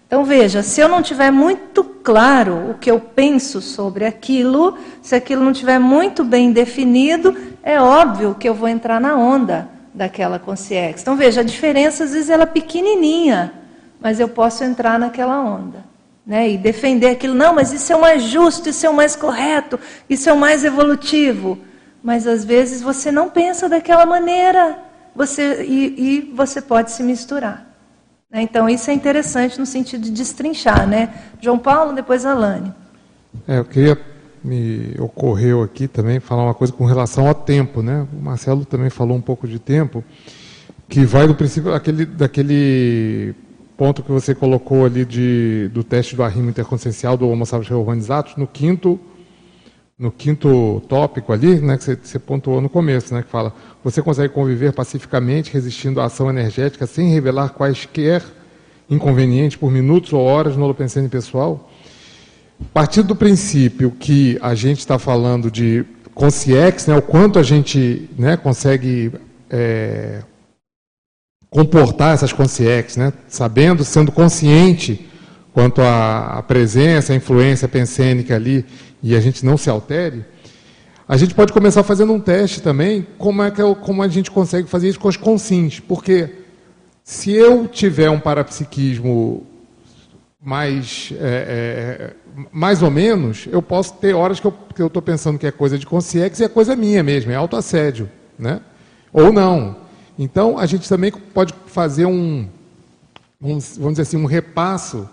Então veja, se eu não tiver muito claro o que eu penso sobre aquilo, se aquilo não tiver muito bem definido, é óbvio que eu vou entrar na onda daquela consciência. Então veja, a diferença às vezes ela é pequenininha, mas eu posso entrar naquela onda. Né? E defender aquilo, não, mas isso é o mais justo, isso é o mais correto, isso é o mais evolutivo. Mas às vezes você não pensa daquela maneira você, e, e você pode se misturar. Né? Então isso é interessante no sentido de destrinchar. Né? João Paulo, depois Alane. É, eu queria me ocorreu aqui também falar uma coisa com relação ao tempo, né? O Marcelo também falou um pouco de tempo, que vai do princípio aquele, daquele ponto que você colocou ali de, do teste do arrimo interconsciencial do Homo sapiens reorganizados, no quinto no quinto tópico ali, né, que você, pontuou no começo, né, que fala, você consegue conviver pacificamente, resistindo à ação energética, sem revelar quaisquer inconvenientes por minutos ou horas no holopensene pessoal? A partir do princípio que a gente está falando de consciex, né, o quanto a gente né, consegue é, comportar essas consciex, né, sabendo, sendo consciente quanto à presença, à influência pensênica ali, e a gente não se altere, a gente pode começar fazendo um teste também, como é que eu, como a gente consegue fazer isso com as consins, porque se eu tiver um parapsiquismo mais, é, é, mais ou menos, eu posso ter horas que eu estou pensando que é coisa de consciência e é coisa minha mesmo, é autoassédio. Né? Ou não. Então, a gente também pode fazer um, um, vamos dizer assim, um repasso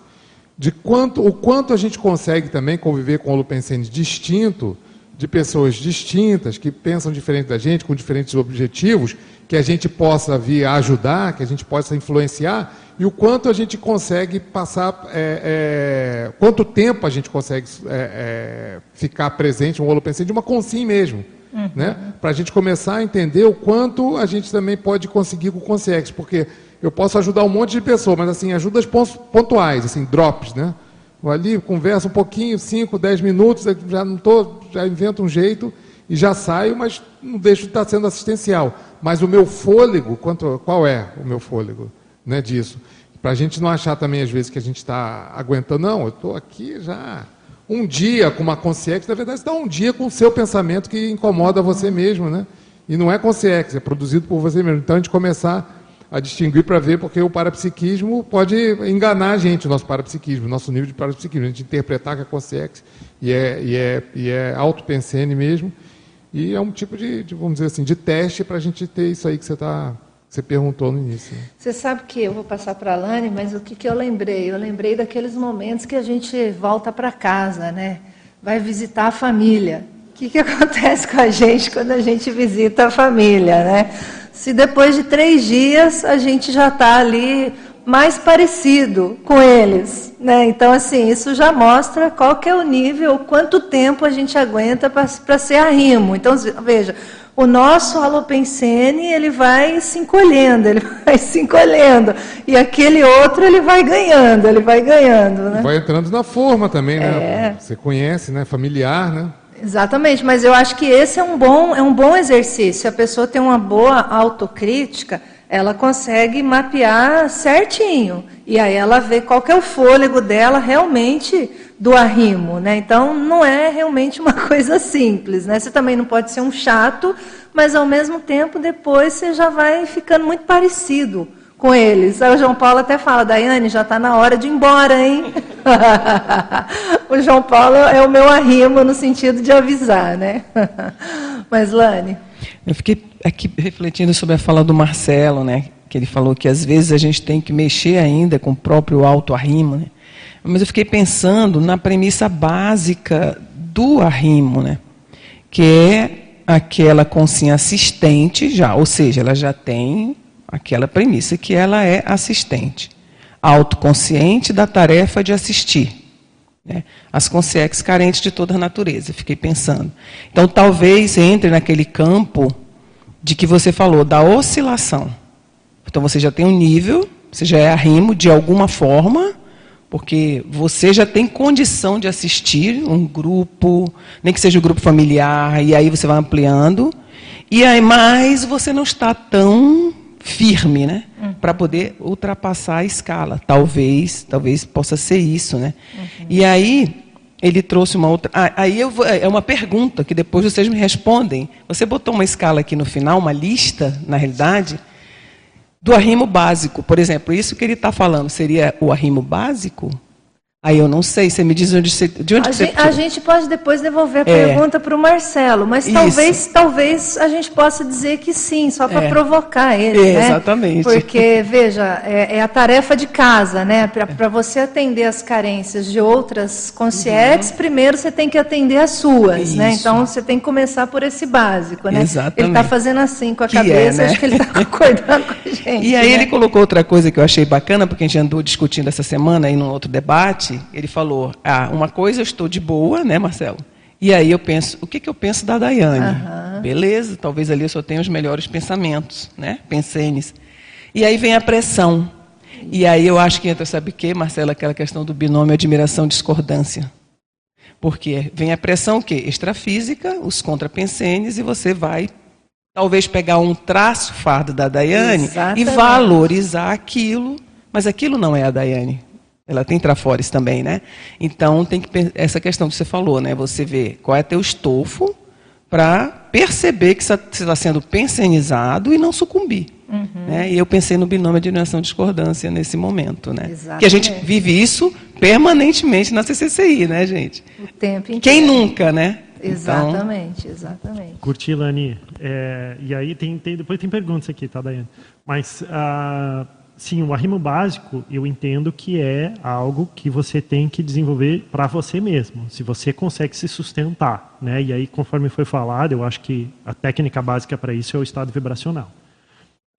de quanto, o quanto a gente consegue também conviver com o holopensene distinto, de pessoas distintas, que pensam diferente da gente, com diferentes objetivos, que a gente possa vir a ajudar, que a gente possa influenciar, e o quanto a gente consegue passar, é, é, quanto tempo a gente consegue é, é ficar presente no holopensene de uma consim mesmo. Uhum. Né? Para a gente começar a entender o quanto a gente também pode conseguir com o Consciex, porque eu posso ajudar um monte de pessoas, mas assim, ajudas pontuais, assim, drops, né? Vou ali, conversa um pouquinho, 5, 10 minutos, já não estou, já invento um jeito e já saio, mas não deixo de estar sendo assistencial. Mas o meu fôlego, quanto, qual é o meu fôlego? né, disso. Para a gente não achar também, às vezes, que a gente está aguentando, não, eu estou aqui já um dia com uma consciência, na verdade, está um dia com o seu pensamento que incomoda você mesmo, né? E não é consciência, é produzido por você mesmo. Então, a gente começar a distinguir para ver, porque o parapsiquismo pode enganar a gente, o nosso parapsiquismo, o nosso nível de parapsiquismo, a gente interpretar que é consciência e é, e é, e é auto-pensene mesmo, e é um tipo de, de, vamos dizer assim, de teste para a gente ter isso aí que você está você perguntou no início. Né? Você sabe que eu vou passar para a Lani, mas o que, que eu lembrei? Eu lembrei daqueles momentos que a gente volta para casa, né? Vai visitar a família. O que, que acontece com a gente quando a gente visita a família, né? Se depois de três dias a gente já está ali mais parecido com eles, né? Então assim isso já mostra qual que é o nível, quanto tempo a gente aguenta para ser arrimo. Então veja, o nosso halopensene ele vai se encolhendo, ele vai se encolhendo. E aquele outro ele vai ganhando, ele vai ganhando. Né? Vai entrando na forma também, né? É. Você conhece, né? Familiar, né? Exatamente, mas eu acho que esse é um bom, é um bom exercício. A pessoa tem uma boa autocrítica, ela consegue mapear certinho. E aí ela vê qual é o fôlego dela realmente do arrimo, né? Então não é realmente uma coisa simples, né? Você também não pode ser um chato, mas ao mesmo tempo depois você já vai ficando muito parecido com eles. Aí o João Paulo até fala, Daiane, já está na hora de ir embora, hein? o João Paulo é o meu arrimo no sentido de avisar, né? mas Lani. Eu fiquei aqui refletindo sobre a fala do Marcelo, né? Que ele falou que às vezes a gente tem que mexer ainda com o próprio alto arrimo, né? Mas eu fiquei pensando na premissa básica do arrimo, né? que é aquela consciência assistente já, ou seja, ela já tem aquela premissa que ela é assistente, autoconsciente da tarefa de assistir. Né? As consciências carentes de toda a natureza, fiquei pensando. Então, talvez entre naquele campo de que você falou, da oscilação. Então, você já tem um nível, você já é arrimo de alguma forma, porque você já tem condição de assistir um grupo, nem que seja um grupo familiar, e aí você vai ampliando. E aí, mas você não está tão firme, né, uhum. para poder ultrapassar a escala. Talvez, talvez possa ser isso, né? Uhum. E aí ele trouxe uma outra. Ah, aí eu vou... é uma pergunta que depois vocês me respondem. Você botou uma escala aqui no final, uma lista, na realidade do arrimo básico. Por exemplo, isso que ele está falando seria o arrimo básico? Aí eu não sei, você me diz onde você, de onde a, você gente, a gente pode depois devolver a É. pergunta para o Marcelo, mas Isso. talvez, talvez a gente possa dizer que sim, só para É. provocar ele, É, né? exatamente. Porque veja, é, é a tarefa de casa, né? Para você atender as carências de outras concierges, primeiro você tem que atender as suas, né? Uhum. Isso. Então você tem que começar por esse básico, né? Exatamente. Ele está fazendo assim com a Que é, cabeça, né? acho que ele está concordando com a gente. E aí né? ele colocou outra coisa que eu achei bacana, porque a gente andou discutindo essa semana aí num outro debate. Ele falou: ah, uma coisa eu estou de boa, né, Marcelo? E aí eu penso, o que, que eu penso da Daiane? Beleza, talvez ali eu só tenha os melhores pensamentos, né? Pensenes. E aí vem a pressão. E aí eu acho que entra, sabe o quê, Marcelo? Aquela questão do binômio admiração-discordância. Porque vem a pressão o quê? Extrafísica, os contrapensenes, e você vai talvez pegar um traço fardo da Daiane Exatamente. e valorizar aquilo, mas aquilo não é a Daiane. Ela tem trafores também, né? Então tem que essa questão que você falou, né? Você vê qual é teu estofo para perceber que você está sendo pensenizado e não sucumbir. Uhum. Né? E eu pensei no binômio de admiração discordância nesse momento, né? Exatamente. Que a gente vive isso permanentemente na CCCI, né, gente? O tempo inteiro. Quem nunca, né? Então, Exatamente, exatamente. Curti, Lani. É, e aí tem, tem- depois tem perguntas aqui, tá, Daiane? Mas ah, sim, o arrimo básico eu entendo que é algo que você tem que desenvolver para você mesmo, se você consegue se sustentar, né? E aí, conforme foi falado, eu acho que a técnica básica para isso é o estado vibracional.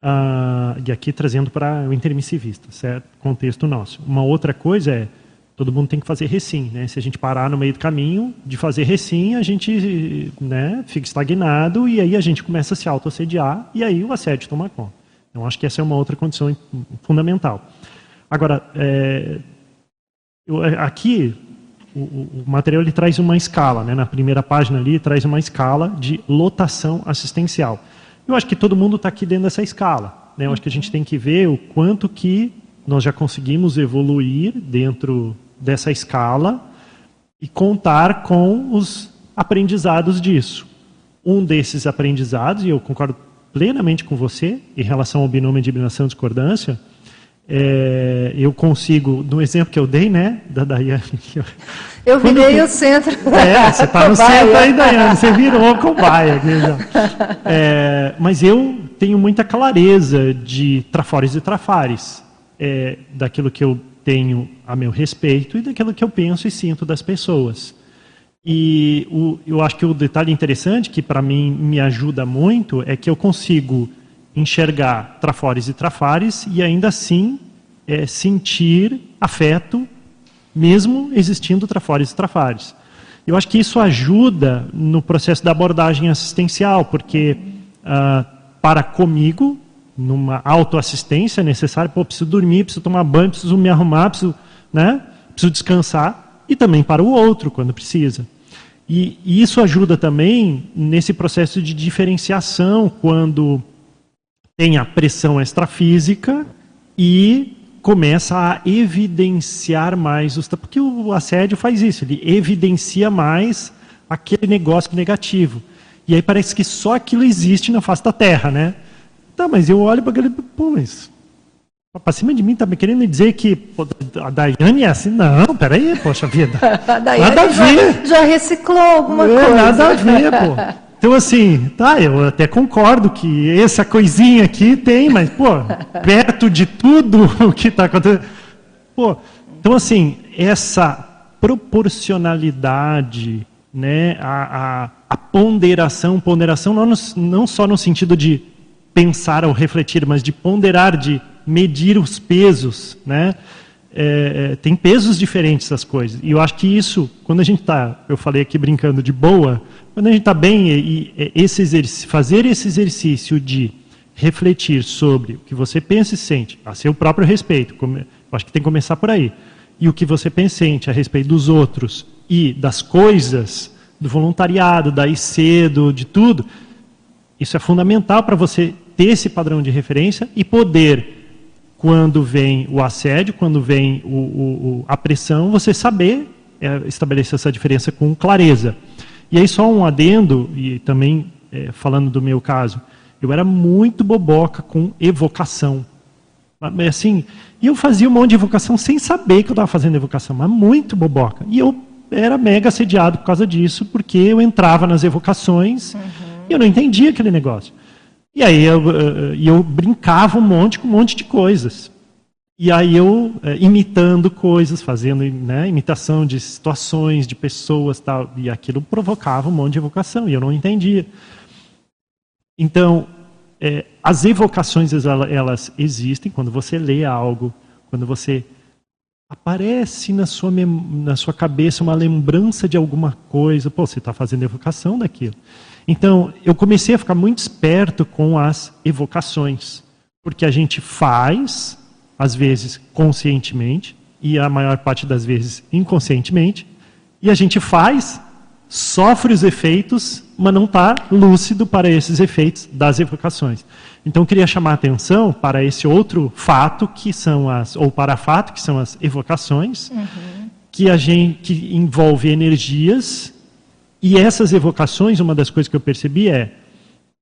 Ah, e aqui trazendo para o intermissivista, certo? Contexto nosso. Uma outra coisa é todo mundo tem que fazer recim, né? Se a gente parar no meio do caminho de fazer recim, a gente, né, fica estagnado e aí a gente começa a se autoassediar e aí o assédio toma conta. Então acho que essa é uma outra condição fundamental. Agora, é, eu- é, aqui o- o material ele traz uma escala, né? Na primeira página ali traz uma escala de lotação assistencial. Eu acho que todo mundo está aqui dentro dessa escala. Né? Eu acho que a gente tem que ver o quanto que nós já conseguimos evoluir dentro dessa escala e contar com os aprendizados disso. Um desses aprendizados, e eu concordo plenamente com você em relação ao binômio de eliminação e discordância, é, eu consigo, no exemplo que eu dei, né, da Daiane, eu- Eu virei que- o centro. é, você está no Cobaia. centro aí, Daiane, você virou cobaia. aqui já. É, mas eu tenho muita clareza de trafores e trafares, é, daquilo que eu tenho a meu respeito e daquilo que eu penso e sinto das pessoas. E o- eu acho que o detalhe interessante, que para mim me ajuda muito, é que eu consigo enxergar trafores e trafares e ainda assim é, sentir afeto mesmo existindo trafores e trafares. Eu acho que isso ajuda no processo da abordagem assistencial, porque ah, para comigo, numa autoassistência necessária, pô, preciso dormir, preciso tomar banho, preciso me arrumar, preciso, né, preciso descansar, e também para o outro, quando precisa. E, isso ajuda também nesse processo de diferenciação, quando tem a pressão extrafísica e começa a evidenciar mais os porque o assédio faz isso, ele evidencia mais aquele negócio negativo. E aí parece que só aquilo existe na face da Terra, né? Tá, mas eu olho para aquele, pô, mas para cima de mim tá me querendo dizer que pô, a Daiane é assim? Não, peraí, poxa vida. A Daiane Nada a já, ver. já reciclou alguma É, coisa. Nada a ver, pô. Então, assim, tá, eu até concordo que essa coisinha aqui tem, mas, pô, perto de tudo o que está acontecendo. Pô, então, assim, essa proporcionalidade, né, a, a, a ponderação, ponderação não, não só no sentido de pensar ou refletir, mas de ponderar, de medir os pesos, né? É, é, tem pesos diferentes das coisas. E eu acho que isso, quando a gente está, eu falei aqui brincando de boa, quando a gente está bem e, e esse exercício, fazer esse exercício de refletir sobre o que você pensa e sente, a seu próprio respeito, eu acho que tem que começar por aí, e o que você pensa e sente a respeito dos outros e das coisas, do voluntariado, da IC, do, de tudo, isso é fundamental para você ter esse padrão de referência e poder, quando vem o assédio, quando vem o, o- a pressão, você saber é, estabelecer essa diferença com clareza. E aí só um adendo, e também é, falando do meu caso, eu era muito boboca com evocação. Assim, e eu fazia um monte de evocação sem saber que eu estava fazendo evocação, mas muito boboca. E eu era mega assediado por causa disso, porque eu entrava nas evocações uhum. e eu não entendia aquele negócio. E aí eu, eu, eu brincava um monte com um monte de coisas. E aí eu, é, imitando coisas, fazendo né, imitação de situações, de pessoas, tal, e aquilo provocava um monte de evocação, e eu não entendia. Então, é, as evocações, elas existem quando você lê algo, quando você aparece na sua, na sua cabeça uma lembrança de alguma coisa, pô, você está fazendo evocação daquilo. Então, eu comecei a ficar muito esperto com as evocações, porque a gente faz às vezes conscientemente e a maior parte das vezes inconscientemente, e a gente faz, sofre os efeitos, mas não está lúcido para esses efeitos das evocações. Então eu queria chamar a atenção para esse outro fato que são as ou para fato que são as evocações, uhum. que a gente que envolve energias e essas evocações, uma das coisas que eu percebi é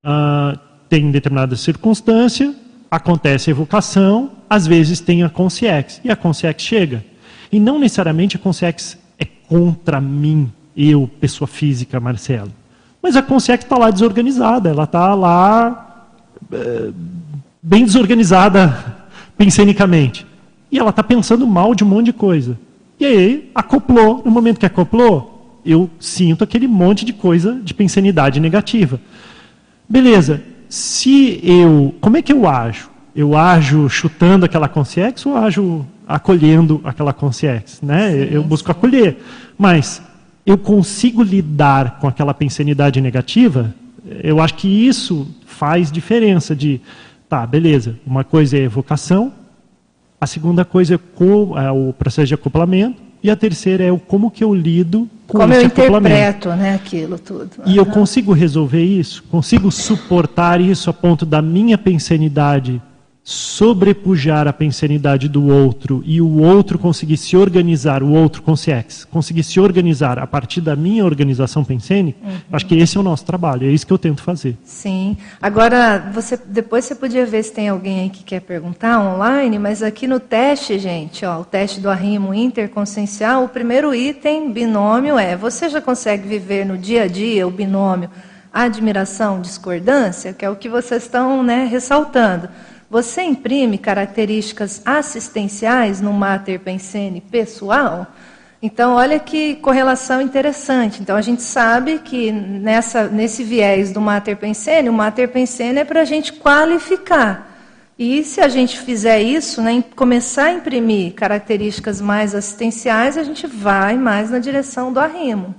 uh, tem determinada circunstância, acontece a evocação, às vezes tem a consciex, e a consciex chega. E não necessariamente a consciex é contra mim, eu, pessoa física, Marcelo. Mas a consciex está lá desorganizada, ela está lá é, bem desorganizada pensenicamente. E ela está pensando mal de um monte de coisa. E aí, acoplou, no momento que acoplou, eu sinto aquele monte de coisa de pensanidade negativa. Beleza, se eu. Como é que eu ajo? Eu ajo chutando aquela consciência ou ajo acolhendo aquela consciência? Né? Sim, eu busco sim. acolher. Mas eu consigo lidar com aquela pensanidade negativa? Eu acho que isso faz diferença de. Tá, beleza. Uma coisa é evocação, a segunda coisa é, o processo de acoplamento, e a terceira é o como que eu lido como eu interpreto né, aquilo tudo. E uhum. eu consigo resolver isso? Consigo suportar isso a ponto da minha pensanidade sobrepujar a pensanidade do outro e o outro conseguir se organizar, o outro consciex, conseguir se organizar a partir da minha organização pensênica, uhum. acho que esse é o nosso trabalho, é isso que eu tento fazer. Sim. Agora, você depois você podia ver se tem alguém aí que quer perguntar online, mas aqui no teste, gente, ó, o teste do arrimo interconsciencial, o primeiro item, binômio, é você já consegue viver no dia a dia o binômio admiração, discordância, que é o que vocês estão né, ressaltando. Você imprime características assistenciais no Mater Pensene pessoal? Então, olha que correlação interessante. Então, a gente sabe que nessa, nesse viés do Mater Pensene, o Mater Pensene é para a gente qualificar. E se a gente fizer isso, né, começar a imprimir características mais assistenciais, a gente vai mais na direção do arrimo.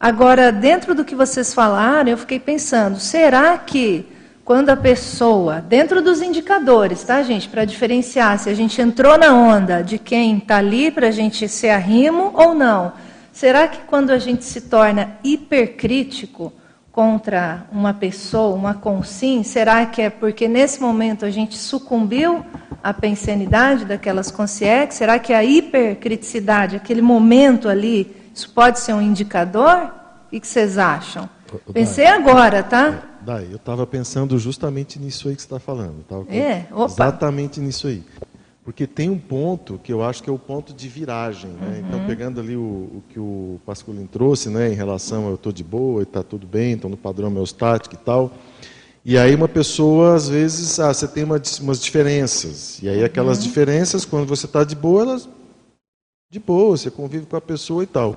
Agora, dentro do que vocês falaram, eu fiquei pensando: será que quando a pessoa, dentro dos indicadores, tá, gente, para diferenciar se a gente entrou na onda de quem está ali para a gente ser arrimo ou não, será que quando a gente se torna hipercrítico contra uma pessoa, uma consim, será que é porque nesse momento a gente sucumbiu à pensenidade daquelas consciências? Será que a hipercriticidade, aquele momento ali, isso pode ser um indicador? O que vocês acham? Pensei agora, tá? Daí, eu estava pensando justamente nisso aí que você está falando. É, opa. Exatamente nisso aí. Porque tem um ponto que eu acho que é o ponto de viragem. Né? Uhum. Então, pegando ali o, o, que o Pasculin trouxe, né, em relação a eu estou de boa e está tudo bem, estou no padrão homeostático e tal. E aí uma pessoa, às vezes, ah, você tem uma, umas diferenças. E aí aquelas uhum. diferenças, quando você está de boa, elas... De boa, você convive com a pessoa e tal.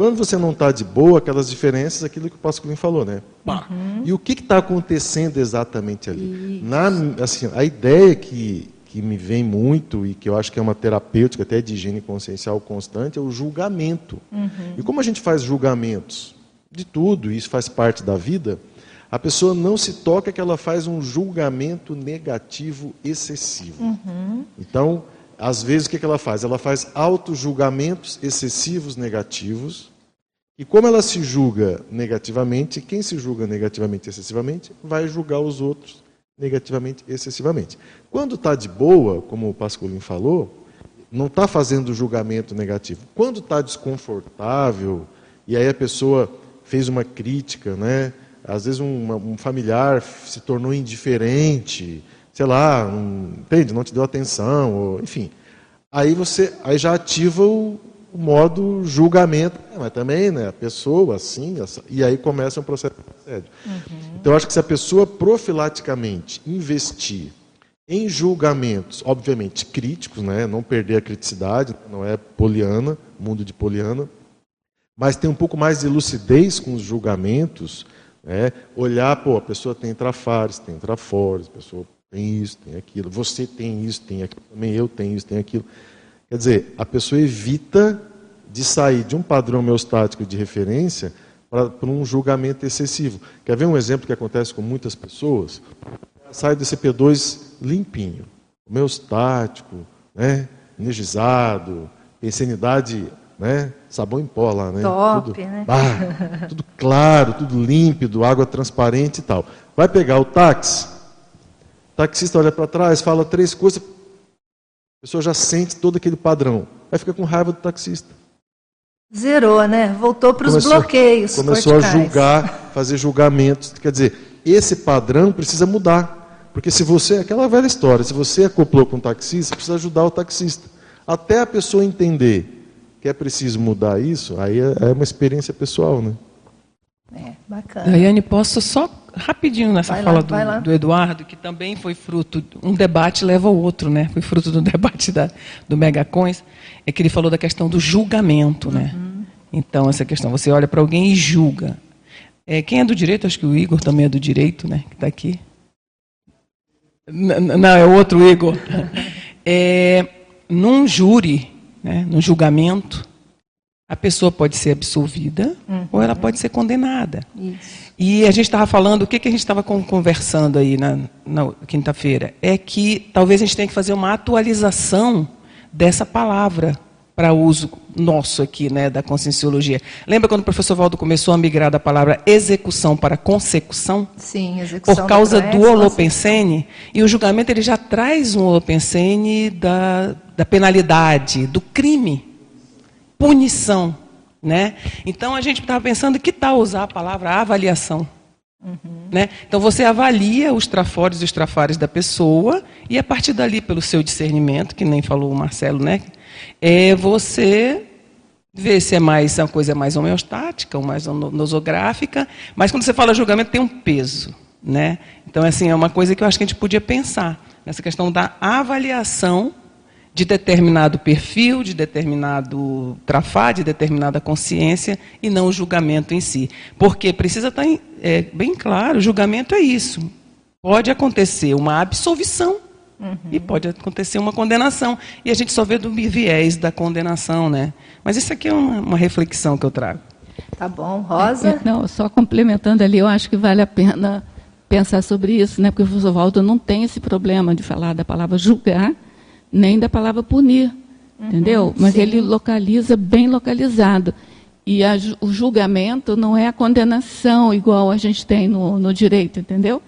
Quando você não está de boa, aquelas diferenças, aquilo que o Pasculino falou, né? Uhum. E o que está acontecendo exatamente ali? Na, assim, a ideia que, que me vem muito e que eu acho que é uma terapêutica até de higiene consciencial constante é o julgamento. Uhum. E como a gente faz julgamentos de tudo, e isso faz parte da vida, a pessoa não se toca que ela faz um julgamento negativo excessivo. Uhum. Então, às vezes o que ela faz? Ela faz auto-julgamentos excessivos negativos e como ela se julga negativamente, quem se julga negativamente excessivamente vai julgar os outros negativamente excessivamente. Quando está de boa, como o Pascolino falou, não está fazendo julgamento negativo. Quando está desconfortável, e aí a pessoa fez uma crítica, né? às vezes um, um familiar se tornou indiferente, sei lá, um, entende? Não te deu atenção, ou, enfim. Aí você aí já ativa o, o modo julgamento, é, mas também, né, a pessoa assim, e aí começa um processo de assédio. Uhum. Então, eu acho que se a pessoa profilaticamente investir em julgamentos, obviamente críticos, né, não perder a criticidade, não é poliana, mundo de poliana, mas ter um pouco mais de lucidez com os julgamentos, né, olhar, pô, a pessoa tem trafares, tem trafores, a pessoa tem isso, tem aquilo, você tem isso, tem aquilo, também eu tenho isso, tem aquilo. Quer dizer, a pessoa evita de sair de um padrão homeostático de referência para um julgamento excessivo. Quer ver um exemplo que acontece com muitas pessoas? Sai do CP2 limpinho, homeostático, né? energizado, pensenidade, né? sabão em pó lá, né? Top, tudo, né? Tudo claro, tudo límpido, água transparente e tal. Vai pegar o táxi, o taxista olha para trás, fala três coisas, a pessoa já sente todo aquele padrão. Aí fica com raiva do taxista. Zerou, né? Voltou para os bloqueios. Começou corticais. a julgar, fazer julgamentos. Quer dizer, esse padrão precisa mudar. Porque se você, aquela velha história, se você acoplou com um taxista, precisa ajudar o taxista. Até a pessoa entender que é preciso mudar isso, aí é, é uma experiência pessoal, né? É, bacana. Daiane, posso só rapidinho nessa vai fala lá, do, do, Eduardo, que também foi fruto, um debate leva ao outro, né? Foi fruto do debate da, do Megacões, é que ele falou da questão do julgamento, né? Uhum. Então, essa questão, você olha para alguém e julga. É, quem é do direito? Acho que o Igor também é do direito, né? Que está aqui. N não, é outro Igor. É, num júri, né, num julgamento, a pessoa pode ser absolvida uhum. ou ela pode ser condenada. Isso. E a gente estava falando, o que, que a gente estava conversando aí na, na quinta-feira? É que talvez a gente tenha que fazer uma atualização dessa palavra para uso nosso aqui, né, da conscienciologia. Lembra quando o professor Valdo começou a migrar da palavra execução para consecução? Sim, execução. Por causa do holopensene, e o julgamento ele já traz um holopensene da, da penalidade, do crime punição. Né? Então a gente estava pensando que tal usar a palavra avaliação. Uhum. Né? Então você avalia os trafores e os trafares da pessoa e a partir dali, pelo seu discernimento, que nem falou o Marcelo, né? é você vê se é mais uma coisa mais homeostática ou mais nosográfica, mas quando você fala julgamento tem um peso. Né? Então, assim, é uma coisa que eu acho que a gente podia pensar, nessa questão da avaliação de determinado perfil, de determinado trafá, de determinada consciência, e não o julgamento em si. Porque precisa estar em, é, bem claro, o julgamento é isso. Pode acontecer uma absolvição uhum. e pode acontecer uma condenação. E a gente só vê do viés da condenação, né? Mas isso aqui é uma, uma reflexão que eu trago. Tá bom, Rosa? É, não, só complementando ali, eu acho que vale a pena pensar sobre isso, né? Porque o professor Waldo não tem esse problema de falar da palavra julgar, nem da palavra punir, uhum, entendeu? Mas sim. ele localiza bem localizado. E a, o julgamento não é a condenação igual a gente tem no, no direito, entendeu?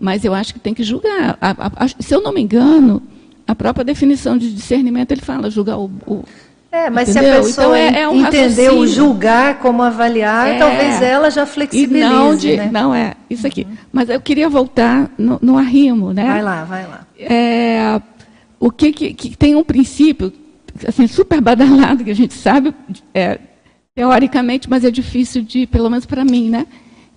Mas eu acho que tem que julgar. A, a, se eu não me engano, a própria definição de discernimento ele fala julgar o, o é, mas entendeu? se a pessoa então, é, é um entender o julgar como avaliar, é, talvez ela já flexibilize. não, de, né? não é isso aqui. Uhum. Mas eu queria voltar no, no arrimo, né? Vai lá, vai lá. É, o que, que, que, tem um princípio assim super badalado que a gente sabe é, teoricamente, mas é difícil de, pelo menos para mim, né?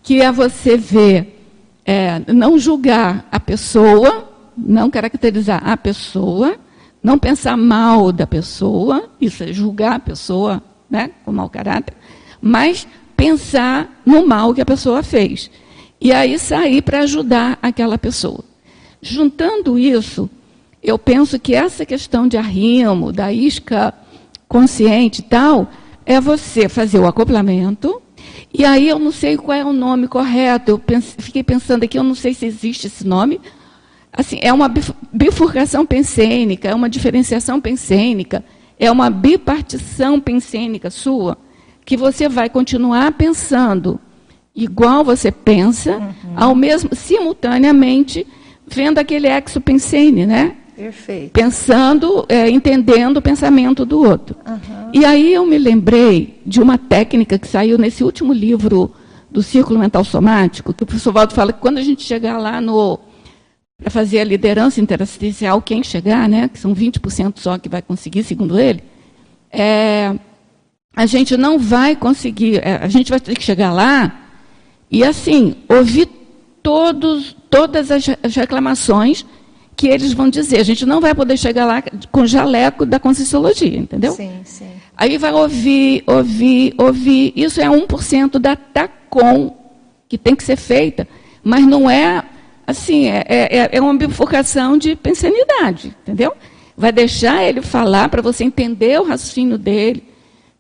Que é você ver, é, não julgar a pessoa, não caracterizar a pessoa, não pensar mal da pessoa, isso é julgar a pessoa, né, com mau caráter, mas pensar no mal que a pessoa fez. E aí sair para ajudar aquela pessoa. Juntando isso, eu penso que essa questão de arrimo, da isca consciente e tal, é você fazer o acoplamento. E aí eu não sei qual é o nome correto. Eu pense, fiquei pensando aqui, eu não sei se existe esse nome. Assim, é uma bifurcação pensênica, é uma diferenciação pensênica, é uma bipartição pensênica sua, que você vai continuar pensando igual você pensa, uhum. ao mesmo simultaneamente vendo aquele exopensene, né? Perfeito. Pensando, é, entendendo o pensamento do outro. Uhum. E aí eu me lembrei de uma técnica que saiu nesse último livro do Círculo Mental Somático, que o professor Valdo fala que quando a gente chegar lá no, para fazer a liderança interassistencial, quem chegar, né, que são 20% só que vai conseguir, segundo ele, é, a gente não vai conseguir, é, a gente vai ter que chegar lá e, assim, ouvir todos, todas as, as reclamações que eles vão dizer. A gente não vai poder chegar lá com jaleco da Conscienciologia, entendeu? Sim, sim. Aí vai ouvir, ouvir, ouvir. Isso é 1% da TACOM que tem que ser feita, mas não é assim, é, é, é uma bifurcação de pensanidade, entendeu? Vai deixar ele falar para você entender o raciocínio dele.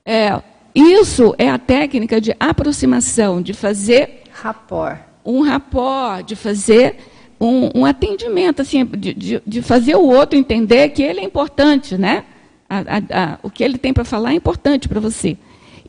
É, isso é a técnica de aproximação, de fazer Rapport. um rapport, de fazer um, um atendimento, assim, de, de, de fazer o outro entender que ele é importante, né? A, a, a, o que ele tem para falar é importante para você.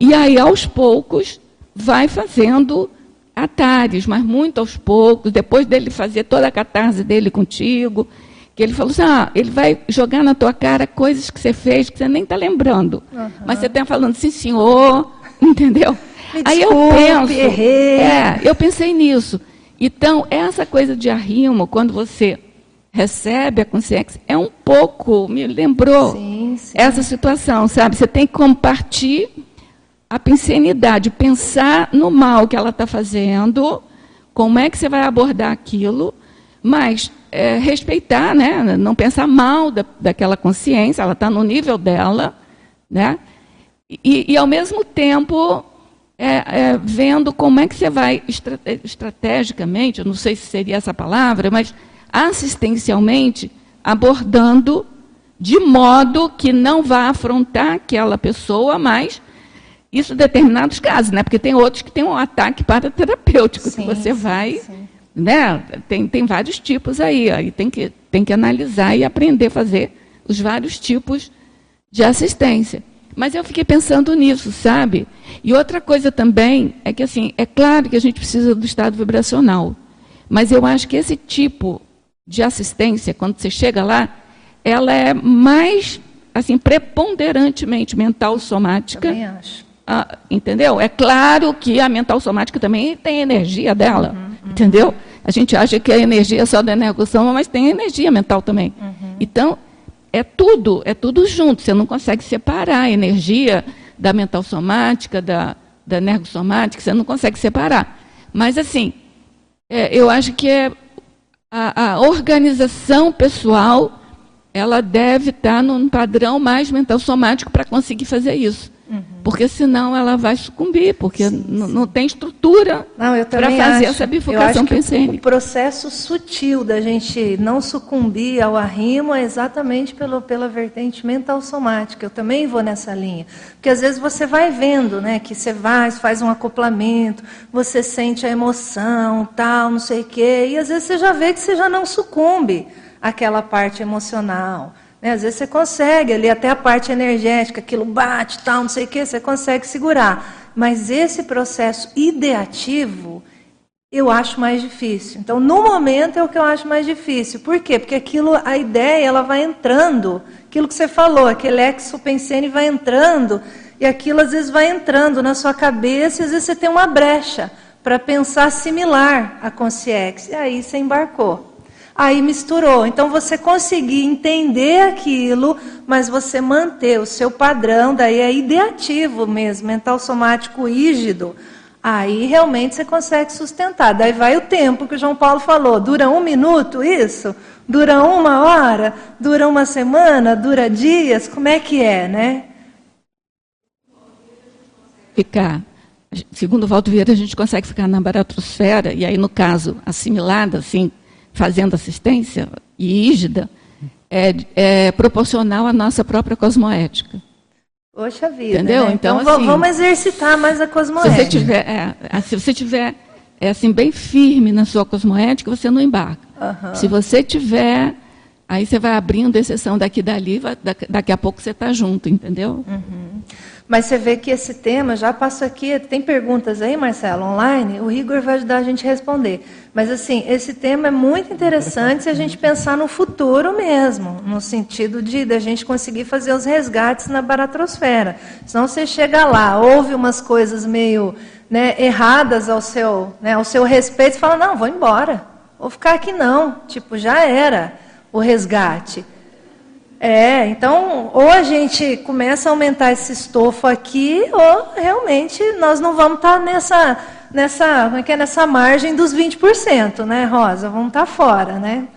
E aí, aos poucos, vai fazendo atares, mas muito aos poucos, depois dele fazer toda a catarse dele contigo, que ele falou assim, ah, ele vai jogar na tua cara coisas que você fez que você nem está lembrando. Uhum. Mas você está falando, sim, senhor, entendeu? Me Aí eu penso, errei. é, eu pensei nisso. Então, essa coisa de arrimo, quando você recebe a consciência, é um pouco, me lembrou Sim, sim. essa situação, sabe? Você tem que compartilhar a pensenidade, pensar no mal que ela está fazendo, como é que você vai abordar aquilo, mas é, respeitar, né? não pensar mal da, daquela consciência, ela está no nível dela, né? e, e ao mesmo tempo é, é, vendo como é que você vai estra- estrategicamente, eu não sei se seria essa palavra, mas assistencialmente abordando de modo que não vá afrontar aquela pessoa, mas isso em determinados casos, né? Porque tem outros que têm um ataque paraterapêutico, Sim, que você sim, vai, sim. né? Tem, tem vários tipos aí, aí tem que, tem que analisar e aprender a fazer os vários tipos de assistência. Mas eu fiquei pensando nisso, sabe? E outra coisa também é que, assim, é claro que a gente precisa do estado vibracional, mas eu acho que esse tipo de assistência, quando você chega lá, ela é mais, assim, preponderantemente mental somática. Também acho. Ah, entendeu? É claro que a mental somática também tem energia dela, entendeu? A gente acha que a energia é só da energossoma, mas tem energia mental também. Então, é tudo, é tudo junto. Você não consegue separar a energia da mental somática, da, da energossomática, você não consegue separar. Mas, assim, é, eu acho que é a, a organização pessoal ela deve estar num padrão mais mental somático para conseguir fazer isso. Porque senão ela vai sucumbir, porque n- não tem estrutura para fazer acho. essa bifurcação que o, pensênica. processo sutil da gente não sucumbir ao arrimo é exatamente pelo, pela vertente mental somática. Eu também vou nessa linha. Porque às vezes você vai vendo, né, que você vai, faz um acoplamento, você sente a emoção, tal, não sei o quê, e às vezes você já vê que você já não sucumbe àquela parte emocional. Né? Às vezes você consegue ali até a parte energética, aquilo bate, tal, não sei o quê, você consegue segurar. Mas esse processo ideativo, eu acho mais difícil. Então, no momento é o que eu acho mais difícil. Por quê? Porque aquilo, a ideia, ela vai entrando, aquilo que você falou, aquele exo-pensene vai entrando, e aquilo às vezes vai entrando na sua cabeça, e às vezes você tem uma brecha para pensar similar à consciência. E aí você embarcou. Aí misturou. Então você conseguir entender aquilo, mas você manter o seu padrão, daí é ideativo mesmo, mental somático rígido. Aí realmente você consegue sustentar. Daí vai o tempo que o João Paulo falou. Dura um minuto isso? Dura uma hora? Dura uma semana? Dura dias? Como é que é, né? Ficar, segundo o Valdo Vieira, a gente consegue ficar na baratrosfera, e aí, no caso, assimilada, assim, fazendo assistência, e ígida, é, é proporcional à nossa própria cosmoética. Poxa vida. Entendeu? né? Então, va- assim, vamos exercitar mais a Se cosmoética. você tiver, é, é, se você tiver é, assim, bem firme na sua cosmoética, você não embarca. Aham. Se você tiver, aí você vai abrindo exceção daqui e dali, vai- daqui, a pouco você está junto, entendeu? Mas você vê que esse tema já passou aqui. Tem perguntas aí, Marcelo, online? O Igor vai ajudar a gente a responder. Mas, assim, esse tema é muito interessante se a gente pensar no futuro mesmo, no sentido de da gente conseguir fazer os resgates na baratrosfera. Senão você chega lá, ouve umas coisas meio né, erradas ao seu, né, ao seu respeito e fala: não, vou embora. vou ficar aqui não. Tipo, já era o resgate. É, então, ou a gente começa a aumentar esse estofo aqui, ou realmente nós não vamos estar tá nessa, nessa, como é que é, nessa margem dos 20%, né, Rosa? Vamos estar tá fora, né?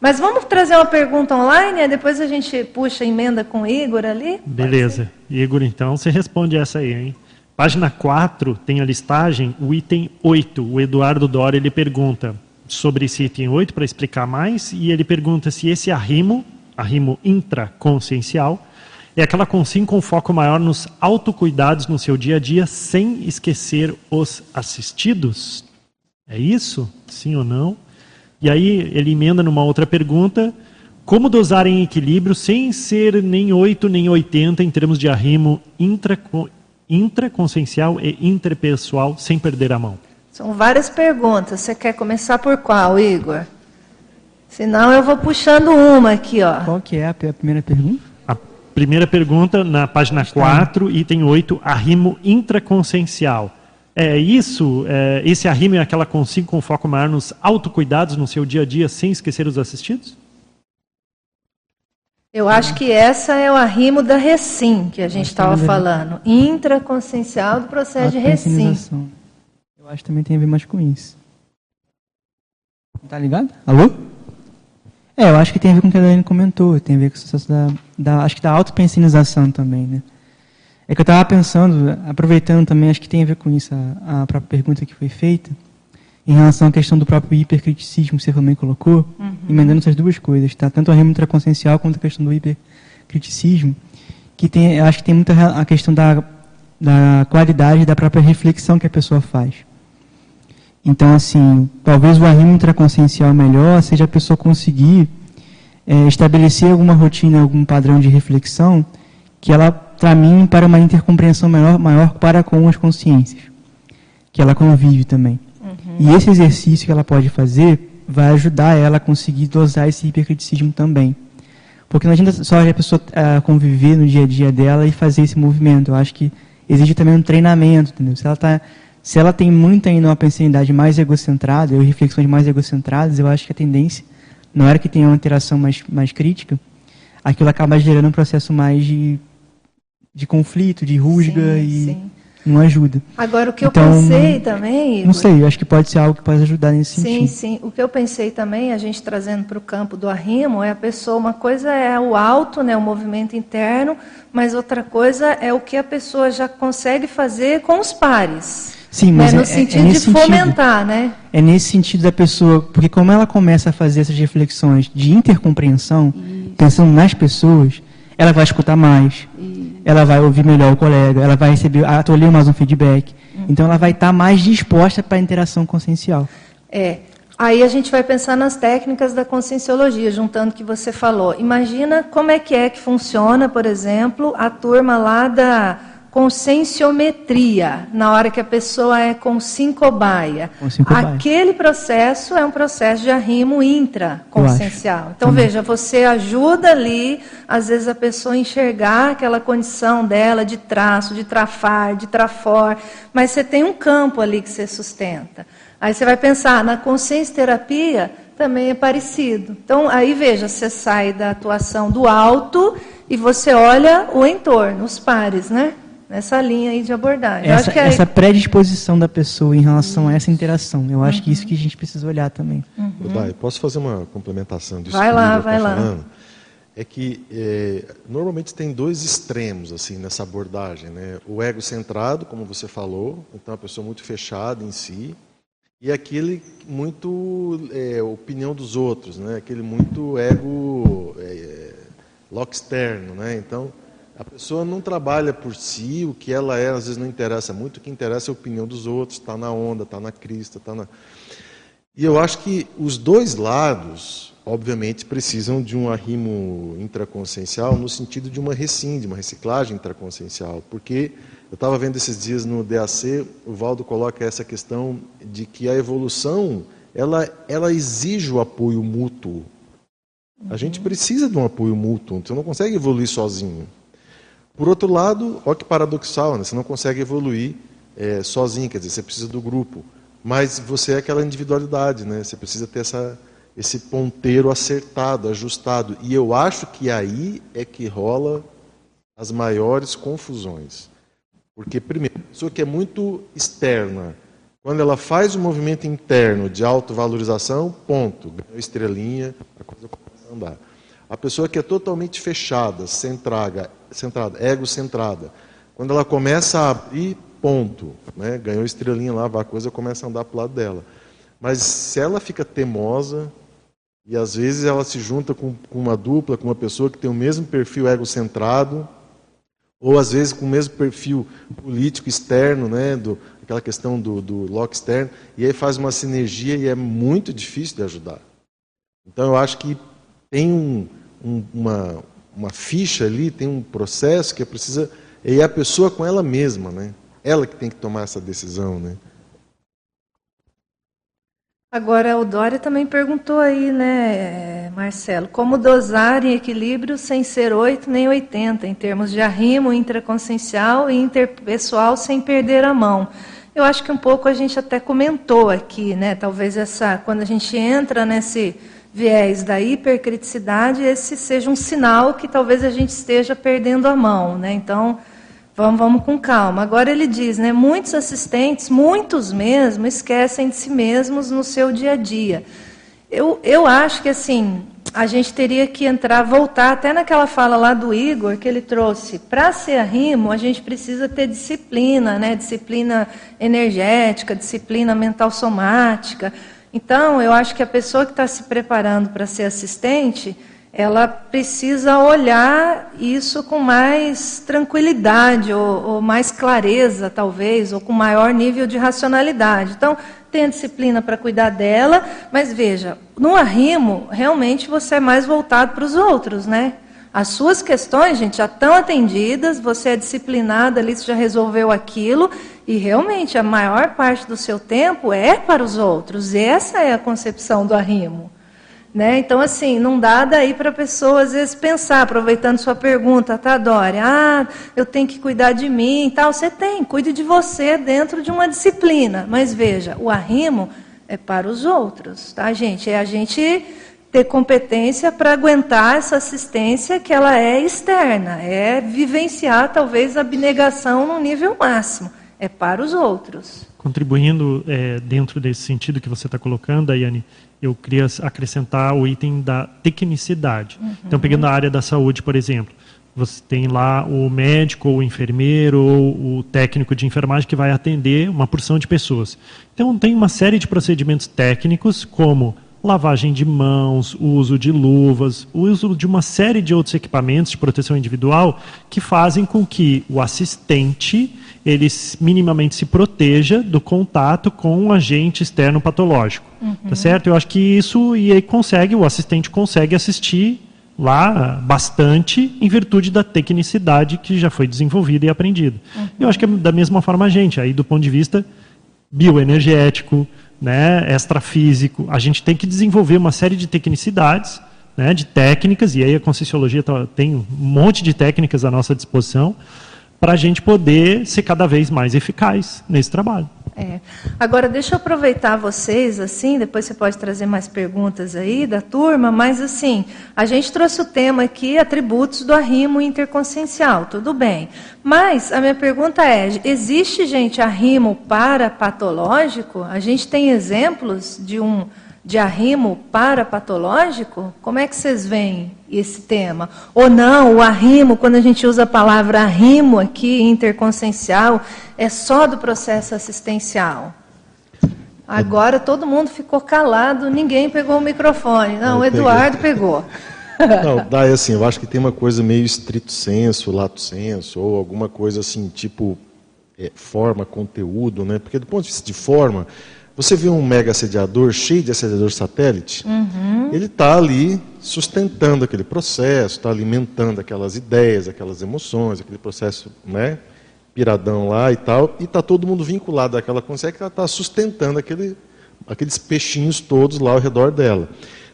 Mas vamos trazer uma pergunta online, e depois a gente puxa emenda com o Igor ali? Beleza. Igor, então, você responde essa aí, hein? Página 4 tem a listagem, o item 8. O Eduardo Dória ele pergunta sobre esse item 8 para explicar mais, e ele pergunta se esse arrimo arrimo intraconsciencial, é aquela consim com foco maior nos autocuidados no seu dia a dia, sem esquecer os assistidos? É isso? Sim ou não? E aí ele emenda numa outra pergunta, como dosar em equilíbrio sem ser nem 8 nem 80 em termos de arrimo intraconsciencial e interpessoal sem perder a mão? São várias perguntas. Você quer começar por qual, Igor? Senão eu vou puxando uma aqui, ó. Qual que é a primeira pergunta? A primeira pergunta, na página Está 4, item 8, arrimo intraconsciencial. É isso? É, esse arrimo é aquela consigo com foco maior nos autocuidados no seu dia a dia, sem esquecer os assistidos? Eu acho que essa é o arrimo da recim que a gente estava falando. Intraconsciencial do processo de recim. Eu acho que também tem a ver mais com isso. Tá ligado? Alô? É, eu acho que tem a ver com o que a Dani comentou, tem a ver com o sucesso da, da acho que da autopensinização também, né? É que eu estava pensando, aproveitando também, acho que tem a ver com isso, a, a, própria pergunta que foi feita, em relação à questão do próprio hipercriticismo que você também colocou, uhum. emendando essas duas coisas, tá? Tanto a remo intraconsciencial quanto a questão do hipercriticismo, que tem, acho que tem muita a questão da, da qualidade da própria reflexão que a pessoa faz. Então, assim, talvez o arrimo intraconsciencial melhor seja a pessoa conseguir é, estabelecer alguma rotina, algum padrão de reflexão que ela caminhe para uma intercompreensão maior, maior para com as consciências, que ela convive também. Uhum. E esse exercício que ela pode fazer vai ajudar ela a conseguir dosar esse hipercriticismo também. Porque não adianta só a pessoa uh, conviver no dia a dia dela e fazer esse movimento. Eu acho que exige também um treinamento, entendeu? Se ela está se ela tem muito ainda uma pensanidade mais egocentrada, ou reflexões mais egocentradas, eu acho que a tendência, na hora que tem uma interação mais, mais crítica, aquilo acaba gerando um processo mais de, de conflito, de rusga sim, e sim. não ajuda. Agora, o que então, eu pensei também. Igor, não sei, eu acho que pode ser algo que pode ajudar nesse sim, sentido. Sim, sim. O que eu pensei também, a gente trazendo para o campo do arrimo, é a pessoa, uma coisa é o alto, né, o movimento interno, mas outra coisa é o que a pessoa já consegue fazer com os pares. Sim, mas né? no é, é sentido é, de fomentar, sentido, né? É nesse sentido da pessoa, porque como ela começa a fazer essas reflexões de intercompreensão, Isso. pensando nas pessoas, ela vai escutar mais, Isso. ela vai ouvir melhor o colega, ela vai receber, acolher mais um feedback. Uhum. Então ela vai estar mais disposta para a interação consciencial. É. Aí a gente vai pensar nas técnicas da conscienciologia, juntando o que você falou. Imagina como é que é que funciona, por exemplo, a turma lá da conscienciometria, na hora que a pessoa é com sincobaia. Aquele processo é um processo de arrimo intraconsciencial. Então, Também. veja, você ajuda ali, às vezes, a pessoa a enxergar aquela condição dela de traço, de trafar, de trafor, mas você tem um campo ali que você sustenta. Aí você vai pensar, na consciência terapia também é parecido. Então, aí veja, você sai da atuação do alto e você olha o entorno, os pares, né? Nessa linha aí de abordagem. Essa, essa predisposição da pessoa em relação a essa interação, eu acho uhum. que isso que a gente precisa olhar também. Uhum. Vai, posso fazer uma complementação disso? Vai lá, vai tá lá. Falando? É que é, normalmente tem dois extremos assim nessa abordagem, né? O ego centrado, como você falou, então a pessoa muito fechada em si, e aquele muito é, opinião dos outros, né? Aquele muito ego é, lock externo, né? Então a pessoa não trabalha por si, o que ela é às vezes não interessa muito, o que interessa é a opinião dos outros, está na onda, está na crista, está na. E eu acho que os dois lados, obviamente, precisam de um arrimo intraconsciencial no sentido de uma recim, de uma reciclagem intraconsciencial, porque eu estava vendo esses dias no DAC, o Valdo coloca essa questão de que a evolução ela, ela exige o apoio mútuo. A gente precisa de um apoio mútuo, você não consegue evoluir sozinho. Por outro lado, olha que paradoxal, né? você não consegue evoluir é, sozinho, quer dizer, você precisa do grupo. mas você é aquela individualidade, né? Você precisa ter essa, esse ponteiro acertado, ajustado. E eu acho que aí é que rola as maiores confusões. Porque, primeiro, a pessoa que é muito externa, quando ela faz um movimento interno de autovalorização, ponto, ganhou estrelinha, a coisa começa a andar. A pessoa que é totalmente fechada, centrada, centrada ego-centrada, quando ela começa a abrir, ponto, né? ganhou estrelinha lá, a coisa começa a andar para o lado dela. Mas se ela fica teimosa, e às vezes ela se junta com, com uma dupla, com uma pessoa que tem o mesmo perfil egocentrado, ou às vezes com o mesmo perfil político externo, né, do, aquela questão do, do lock externo, e aí faz uma sinergia e é muito difícil de ajudar. Então eu acho que tem um, um, uma, uma ficha ali, tem um processo que precisa. E é a pessoa com ela mesma, né? Ela que tem que tomar essa decisão, né? Agora, o Dória também perguntou aí, né, Marcelo, como dosar em equilíbrio sem ser 8 nem 80, em termos de arrimo intraconsciencial e interpessoal, sem perder a mão. Eu acho que um pouco a gente até comentou aqui, né, talvez essa, quando a gente entra nesse viés da hipercriticidade, esse seja um sinal que talvez a gente esteja perdendo a mão, né, então Vamos, vamos com calma. Agora ele diz, né? Muitos assistentes, muitos mesmo, esquecem de si mesmos no seu dia a dia. Eu, eu acho que assim a gente teria que entrar, voltar até naquela fala lá do Igor que ele trouxe. Para ser arrimo, a gente precisa ter disciplina, né? Disciplina energética, disciplina mental somática. Então, eu acho que a pessoa que está se preparando para ser assistente ela precisa olhar isso com mais tranquilidade, ou, ou, mais clareza, talvez, ou com maior nível de racionalidade. Então, tem a disciplina para cuidar dela, mas veja, no arrimo, realmente você é mais voltado para os outros, né? As suas questões, gente, já estão atendidas, você é disciplinada ali, você já resolveu aquilo, e realmente a maior parte do seu tempo é para os outros. Essa é a concepção do arrimo. Né? Então, assim, não dá daí para a pessoa, às vezes, pensar, aproveitando sua pergunta, tá, Dória? Ah, eu tenho que cuidar de mim e tal. Você tem, cuide de você dentro de uma disciplina. Mas veja, o arrimo é para os outros, tá, gente? É a gente ter competência para aguentar essa assistência que ela é externa, é vivenciar, talvez, a abnegação no nível máximo. É para os outros. Contribuindo é, dentro desse sentido que você está colocando, Daiane, eu queria acrescentar o item da tecnicidade. Uhum. Então, pegando a área da saúde, por exemplo, você tem lá o médico, ou o enfermeiro, ou o técnico de enfermagem que vai atender uma porção de pessoas. Então, tem uma série de procedimentos técnicos, como lavagem de mãos, uso de luvas, uso de uma série de outros equipamentos de proteção individual que fazem com que o assistente ele minimamente se proteja do contato com um agente externo patológico. Uhum. Tá certo? Eu acho que isso e aí consegue, o assistente consegue assistir lá bastante em virtude da tecnicidade que já foi desenvolvida e aprendida. Uhum. Eu acho que é da mesma forma a gente, aí do ponto de vista bioenergético, né, extrafísico, a gente tem que desenvolver uma série de tecnicidades, né, de técnicas, e aí a Conscienciologia tá, tem um monte de técnicas à nossa disposição, para a gente poder ser cada vez mais eficaz nesse trabalho. É. Agora, deixa eu aproveitar vocês, assim, depois você pode trazer mais perguntas aí da turma, mas assim, a gente trouxe o tema aqui, atributos do arrimo interconsciencial, tudo bem. Mas a minha pergunta é: existe, gente, arrimo para patológico? A gente tem exemplos de um de arrimo parapatológico? Como é que vocês veem esse tema? Ou não, o arrimo, quando a gente usa a palavra arrimo aqui, interconsciencial, é só do processo assistencial? Agora todo mundo ficou calado, ninguém pegou o microfone. Não, o Eduardo pegou. Não, daí assim, eu acho que tem uma coisa meio estrito senso, lato senso, ou alguma coisa assim, tipo é, forma, conteúdo, né? Porque do ponto de vista de forma, você vê um mega assediador cheio de assediador satélite, uhum. ele está ali sustentando aquele processo, está alimentando aquelas ideias, aquelas emoções, aquele processo né, piradão lá e tal, e está todo mundo vinculado àquela consciência que ela está sustentando aquele, aqueles peixinhos todos lá ao redor dela.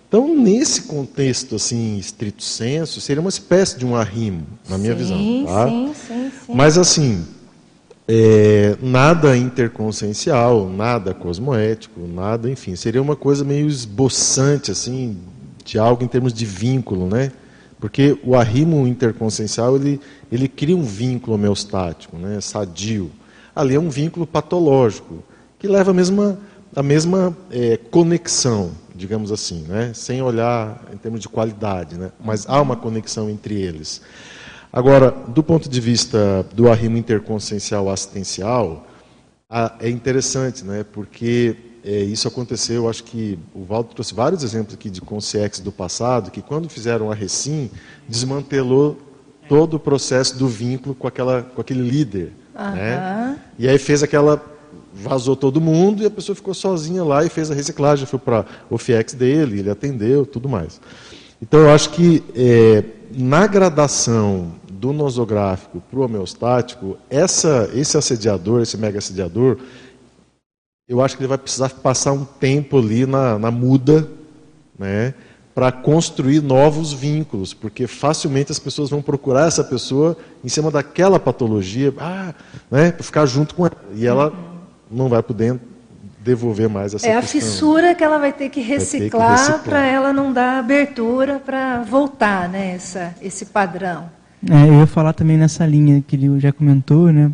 Então, nesse contexto assim, estrito senso, seria uma espécie de um arrimo, na minha sim, visão. Tá? Sim, sim, sim. Mas assim, é, nada interconsciencial, nada cosmoético, nada, enfim, seria uma coisa meio esboçante, assim, de algo em termos de vínculo, né? Porque o arrimo interconsciencial, ele, ele cria um vínculo homeostático, né, sadio. Ali é um vínculo patológico, que leva a mesma, a mesma é, conexão, digamos assim, né, sem olhar em termos de qualidade, né, mas há uma conexão entre eles. Agora, do ponto de vista do arrimo interconsciencial assistencial, é interessante, né, porque é, isso aconteceu, acho que o Valdo trouxe vários exemplos aqui de consciex do passado, que quando fizeram a Recim, desmantelou todo o processo do vínculo com, aquela, com aquele líder. Uhum. Né? E aí fez aquela. vazou todo mundo e a pessoa ficou sozinha lá e fez a reciclagem, foi para o FIEX dele, ele atendeu, tudo mais. Então eu acho que é, na gradação do nosográfico para o homeostático, essa, esse assediador, esse mega assediador, eu acho que ele vai precisar passar um tempo ali na, na muda, né, para construir novos vínculos, porque facilmente as pessoas vão procurar essa pessoa em cima daquela patologia, ah, né, para ficar junto com ela, e ela não vai poder devolver mais essa É questão. a fissura que ela vai ter que reciclar, reciclar. para ela não dar abertura para voltar, né, essa, esse padrão. É, eu ia falar também nessa linha que ele já comentou, né?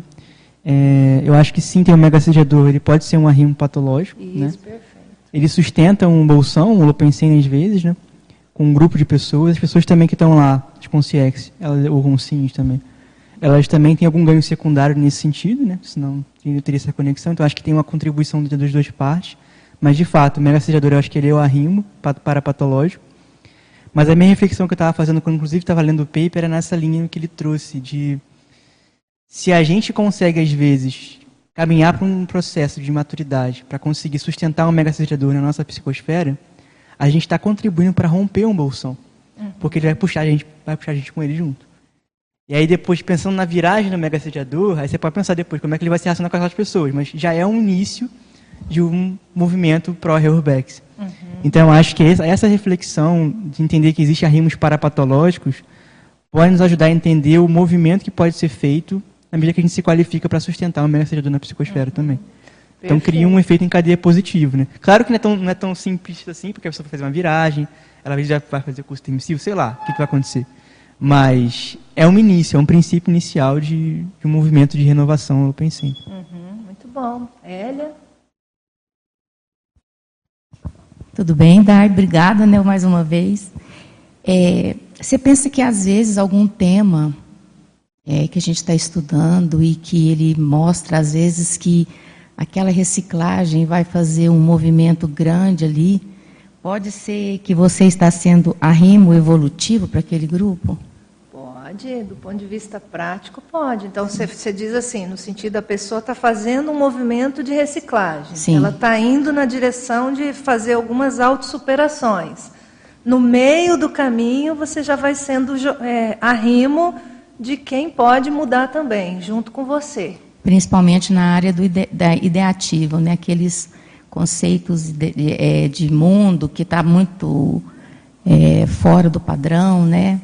É, eu acho que sim, tem um megacediador, ele pode ser um arrimo patológico. Isso, né? perfeito. Ele sustenta um bolsão, um lopensene às vezes, né? com um grupo de pessoas. As pessoas também que estão lá, as consciex, elas, ou conscientes também, elas também têm algum ganho secundário nesse sentido, né? senão não teria essa conexão. Então acho que tem uma contribuição das duas partes. Mas, de fato, o megacediador eu acho que ele é o arrimo para patológico. Mas a minha reflexão que eu estava fazendo, quando inclusive estava lendo o paper, era nessa linha que ele trouxe de se a gente consegue, às vezes, caminhar para um processo de maturidade, para conseguir sustentar um megacediador na nossa psicosfera, a gente está contribuindo para romper um bolsão. Uhum. Porque ele vai puxar a gente, vai puxar a gente com ele junto. E aí depois, pensando na viragem do megacediador, aí você pode pensar depois como é que ele vai se relacionar com aquelas pessoas, mas já é um início de um movimento pró-Reurbex. Uhum. Então, acho que essa reflexão de entender que existem arrimos parapatológicos pode nos ajudar a entender o movimento que pode ser feito na medida que a gente se qualifica para sustentar o mercedor na psicosfera uhum. também. Então cria um efeito em cadeia positivo, né? Claro que não é tão, não é tão simples assim, porque a pessoa vai fazer uma viragem, ela já vai fazer curso emissivo, sei lá, o que, que, vai acontecer. Mas é um início, é um princípio inicial de, de um movimento de renovação, eu pensei. Uhum, muito bom. Hélia? Tudo bem, Dar? Obrigada, né, mais uma vez. É, você pensa que às vezes algum tema é, que a gente está estudando e que ele mostra, às vezes, que aquela reciclagem vai fazer um movimento grande ali. Pode ser que você está sendo arrimo evolutivo para aquele grupo? Pode, do ponto de vista prático, pode. Então, você, diz assim, no sentido da pessoa está fazendo um movimento de reciclagem. Sim. Ela está indo na direção de fazer algumas autossuperações. No meio do caminho, você já vai sendo é, arrimo de quem pode mudar também, junto com você. Principalmente na área do ide, da ideativo, né? aqueles conceitos de, de, é, de mundo que está muito é, fora do padrão, né?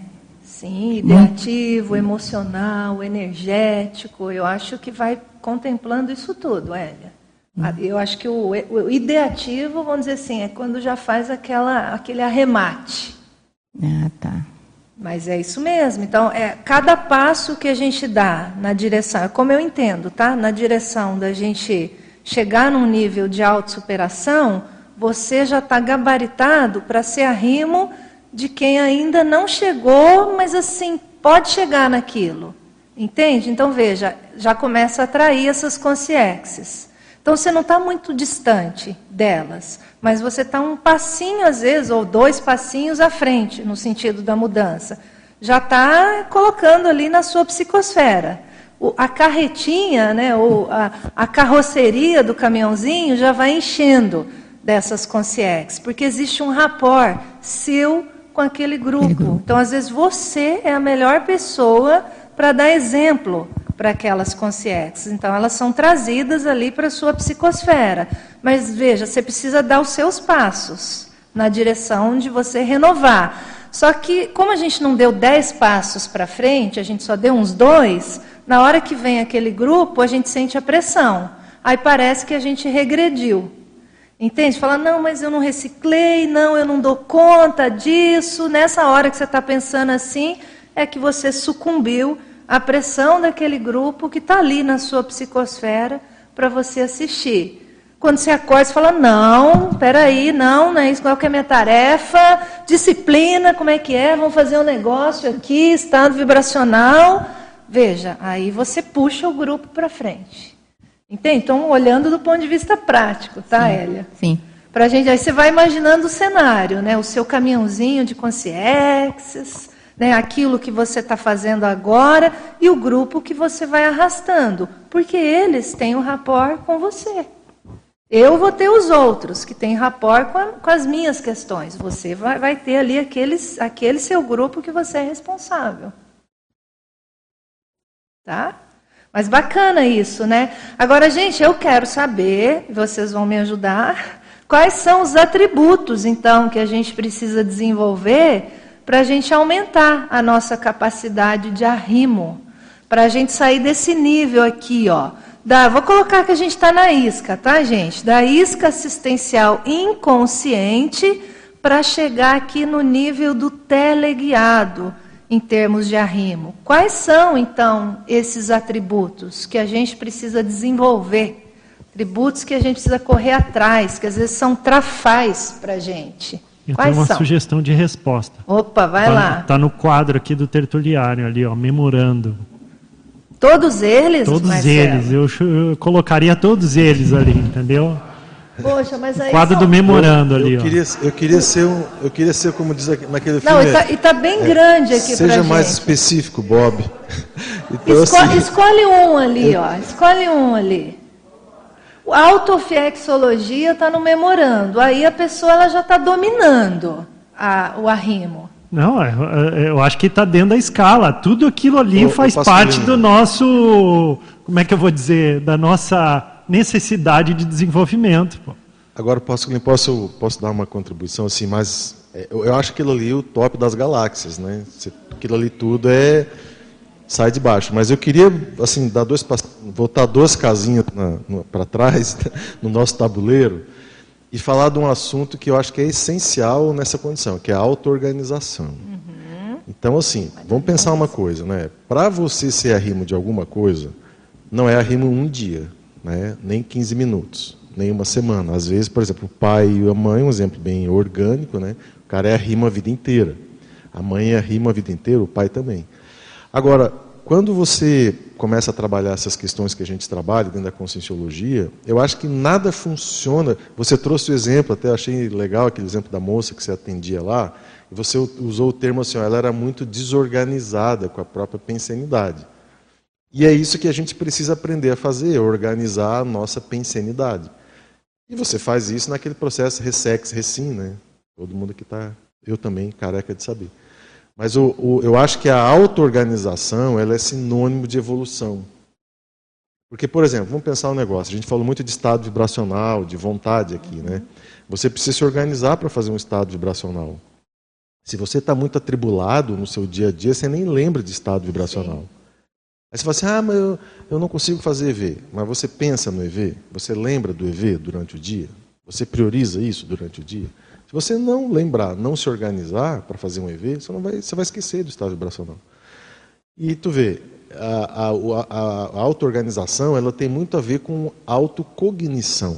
Sim, ideativo, muito... emocional, energético. Eu acho que vai contemplando isso tudo, Hélia. Hum. Eu acho que o, o, ideativo, vamos dizer assim, é quando já faz aquela, aquele arremate. Ah, tá. Mas é isso mesmo. Então, é cada passo que a gente dá na direção, é como eu entendo, tá? Na direção da gente chegar num nível de autossuperação, você já está gabaritado para ser arrimo de quem ainda não chegou, mas assim, pode chegar naquilo. Entende? Então, veja, já começa a atrair essas consciências. Então, você não está muito distante delas mas você está um passinho, às vezes, ou dois passinhos à frente, no sentido da mudança. Já está colocando ali na sua psicosfera. O, a carretinha, né, ou a, a, carroceria do caminhãozinho já vai enchendo dessas consciências, porque existe um rapport seu com aquele grupo. Então, às vezes, você é a melhor pessoa para dar exemplo para aquelas consciências. Então, elas são trazidas ali para a sua psicosfera. Mas veja, você precisa dar os seus passos na direção de você renovar. Só que, como a gente não deu dez passos para frente, a gente só deu uns dois, Na hora que vem aquele grupo, a gente sente a pressão. Aí parece que a gente regrediu. Entende? Fala, não, mas eu não reciclei, não, eu não dou conta disso. Nessa hora que você está pensando assim, é que você sucumbiu à pressão daquele grupo que está ali na sua psicosfera para você assistir. Quando você acorda, você fala, não, peraí, não, não é isso, qual que é a minha tarefa? Disciplina, como é que é? Vamos fazer um negócio aqui, estado vibracional. Veja, aí você puxa o grupo para frente. Entende? Então, olhando do ponto de vista prático, tá, sim, Hélia? Sim. Pra gente, aí você vai imaginando o cenário, né? O seu caminhãozinho de consciências, né? aquilo que você está fazendo agora e o grupo que você vai arrastando. Porque eles têm um rapport com você. Eu vou ter os outros que têm rapport com, a, com as minhas questões. Você vai, vai, ter ali aqueles, aquele seu grupo que você é responsável. Tá? Mas bacana isso, né? Agora, gente, eu quero saber, vocês vão me ajudar, quais são os atributos, então, que a gente precisa desenvolver para a gente aumentar a nossa capacidade de arrimo, para a gente sair desse nível aqui, ó da, vou colocar que a gente está na isca, tá, gente? Da isca assistencial inconsciente para chegar aqui no nível do teleguiado, em termos de arrimo. Quais são, então, esses atributos que a gente precisa desenvolver? Atributos que a gente precisa correr atrás, que às vezes são trafais para a gente. Eu Quais tenho uma são? sugestão de resposta. Opa, vai tá, lá. Está no quadro aqui do tertuliário, ali, ó, memorando. Todos eles? Todos Marcelo? eles, eu, eu colocaria todos eles ali, entendeu? Poxa, mas aí Quadro são- do memorando eu, ali, eu ó. queria, eu queria ser um, eu queria ser como diz aqui- naquele Não, filme. e tá, e tá bem grande aqui Seja mais gente. específico, Bob. Então, Esco- assim, escolhe um ali, ó. Escolhe um ali. A autofiexologia está no memorando. Aí a pessoa ela já está dominando a- o arrimo. Não, é, é, eu acho que está dentro da escala. Tudo aquilo ali Eu- eu faz parte do né? nosso, como é que eu vou dizer, da nossa necessidade de desenvolvimento. pô. Agora posso, posso, posso dar uma contribuição assim, mas é, eu, eu acho aquilo ali o top das galáxias, né? Aquilo ali tudo é sai de baixo. Mas eu queria assim dar dois voltar duas casinhas para trás no nosso tabuleiro e falar de um assunto que eu acho que é essencial nessa condição, que é a auto-organização. Então, assim, vamos pensar uma coisa, né? Para você ser arrimo de alguma coisa, não é arrimo um dia, né? nem 15 minutos, nem uma semana. Às vezes, por exemplo, o pai e a mãe, um exemplo bem orgânico, né? o cara é arrimo a vida inteira. A mãe é arrimo a vida inteira, o pai também. Agora, quando você começa a trabalhar essas questões que a gente trabalha dentro da conscienciologia, eu acho que nada funciona. Você trouxe o exemplo, até achei legal aquele exemplo da moça que você atendia lá, e você usou o termo assim, ela era muito desorganizada com a própria pensenidade. E é isso que a gente precisa aprender a fazer, organizar a nossa pensenidade. E você faz isso naquele processo Ressex, Recim, né? Todo mundo que está, eu também, careca de saber. Mas o, o, eu acho que a auto-organização ela é sinônimo de evolução. Porque, por exemplo, vamos pensar um negócio. A gente falou muito de estado vibracional, de vontade aqui, né? Você precisa se organizar para fazer um estado vibracional. Se você está muito atribulado no seu dia a dia, você nem lembra de estado vibracional. Aí você fala assim, ah, mas eu, eu não consigo fazer EV. Mas você pensa no EV? Você lembra do EV durante o dia? Você prioriza isso durante o dia? Se você não lembrar, não se organizar para fazer um EV, você, não vai, você vai esquecer do estado vibracional. E tu vê, a, a, a, a auto-organização ela tem muito a ver com autocognição.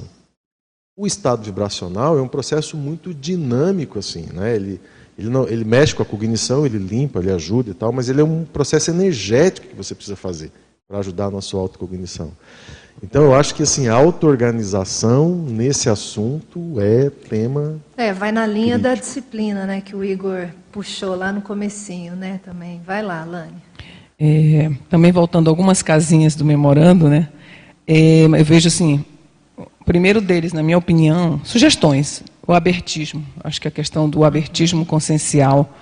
O estado vibracional é um processo muito dinâmico, assim, né? ele, ele, não, ele mexe com a cognição, ele limpa, ele ajuda e tal, mas ele é um processo energético que você precisa fazer para ajudar na sua autocognição. Então, eu acho que assim, a auto-organização nesse assunto é tema. É, vai na linha Crítico. da disciplina, né, que o Igor puxou lá no comecinho, né, também. Vai lá, Lani. É, também voltando algumas casinhas do memorando, né? é, eu vejo assim, o primeiro deles, na minha opinião, sugestões. O abertismo. Acho que a questão do abertismo consciencial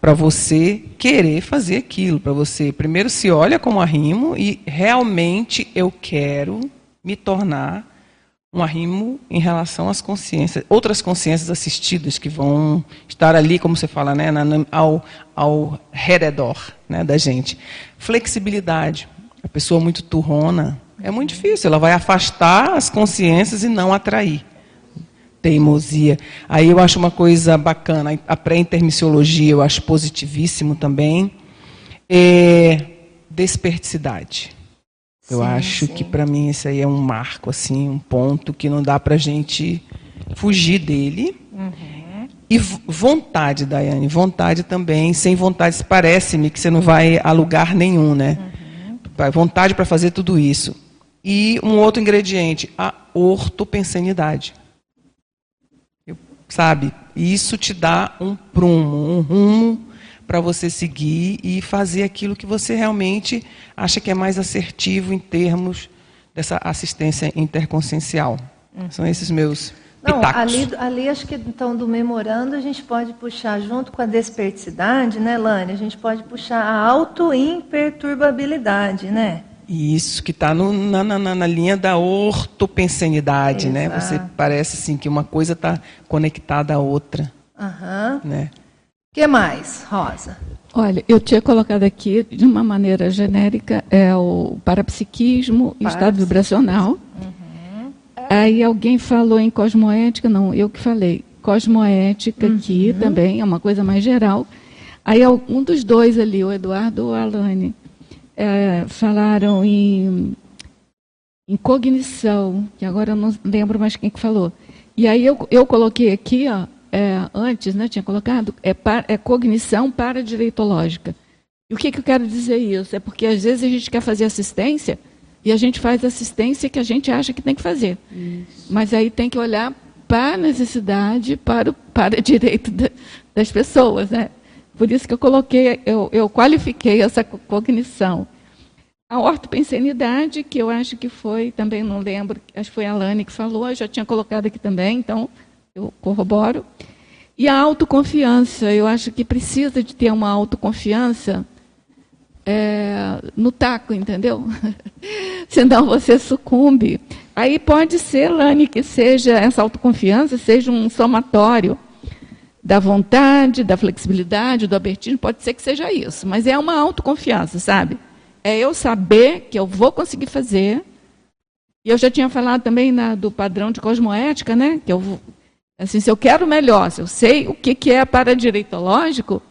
para você querer fazer aquilo, para você primeiro se olha como arrimo e realmente eu quero me tornar um arrimo em relação às consciências, outras consciências assistidas que vão estar ali, como você fala, né, na- ao, ao redor né, da gente. Flexibilidade. a pessoa muito turrona, é muito difícil. Ela vai afastar as consciências e não atrair. Teimosia. Aí eu acho uma coisa bacana. A pré-intermissiologia eu acho positivíssimo também. É desperticidade. Eu sim, acho sim. que para mim esse aí é um marco, assim, um ponto que não dá para a gente fugir dele. Uhum. E vontade, Daiane, vontade também. Sem vontade, parece-me que você não vai a lugar nenhum, né? Uhum. Vontade para fazer tudo isso. E um outro ingrediente, a ortopensanidade. Sabe? Isso te dá um prumo, um rumo para você seguir e fazer aquilo que você realmente acha que é mais assertivo em termos dessa assistência interconsciencial. Uhum. São esses meus não, ali, ali acho que então do memorando a gente pode puxar junto com a desperticidade, né, Lani? A gente pode puxar a auto-imperturbabilidade, né? Isso, que está na, na, na, linha da ortopensenidade, né? Você parece assim que uma coisa está conectada à outra. Aham. Né? que mais, Rosa? Olha, eu tinha colocado aqui, de uma maneira genérica, é o parapsiquismo e o estado vibracional. Uhum. Aí alguém falou em cosmoética, não, eu que falei. Cosmoética uhum. aqui também, é uma coisa mais geral. Aí um dos dois ali, o Eduardo ou a Alane, é, falaram em, em cognição, que agora eu não lembro mais quem que falou. E aí eu, eu coloquei aqui, ó, é, antes, né, tinha colocado, é, par, é cognição paradireitológica. E o que, que eu quero dizer isso? É porque às vezes a gente quer fazer assistência e a gente faz assistência que a gente acha que tem que fazer. Isso. Mas aí tem que olhar para a necessidade, para o para direito da, das pessoas. Né? Por isso que eu coloquei, eu, eu qualifiquei essa cognição. A ortopensenidade, que eu acho que foi, também não lembro, acho que foi a Lani que falou, eu já tinha colocado aqui também, então eu corroboro. E a autoconfiança, eu acho que precisa de ter uma autoconfiança é, no taco, entendeu? Senão você sucumbe. Aí pode ser, Lani, que seja essa autoconfiança, seja um somatório da vontade, da flexibilidade, do abertismo, pode ser que seja isso, mas é uma autoconfiança, sabe? É eu saber que eu vou conseguir fazer. E eu já tinha falado também na, do padrão de cosmoética, né? Que eu Assim, se eu quero melhor, se eu sei o que, que é paradireitológico,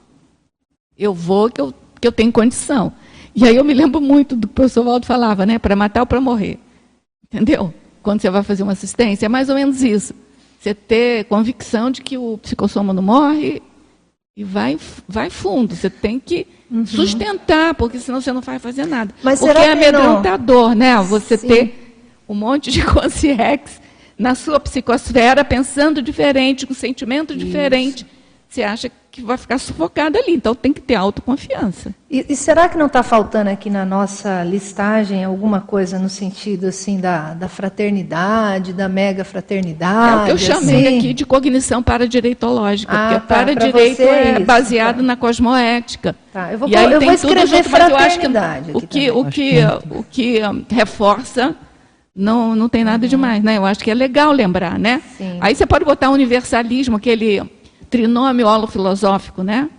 eu vou que eu, que eu tenho condição. E aí eu me lembro muito do que o professor Waldo falava, né? Para matar ou para morrer. Entendeu? Quando você vai fazer uma assistência, é mais ou menos isso. Você ter convicção de que o psicossoma não morre e vai, vai fundo. Você tem que uhum. sustentar, porque senão você não vai fazer nada. Mas porque é amedrontador, não? né? Você Sim. ter um monte de consciência na sua psicosfera, pensando diferente, com sentimento Isso. Você acha que vai ficar sufocado ali. Então tem que ter autoconfiança. E, e será que não está faltando aqui na nossa listagem alguma coisa no sentido assim da, da fraternidade, da mega fraternidade? É o que eu chamei assim? aqui de cognição paradireitológica, ah, porque tá, paradireito é, é baseado tá. na cosmoética. Tá, eu vou, e aí eu vou escrever junto, fraternidade. o que, o que, o que reforça não, não tem nada uhum. demais, né? Eu acho que é legal lembrar, né? Sim. Aí você pode botar universalismo, aquele trinômio holofilosófico, né?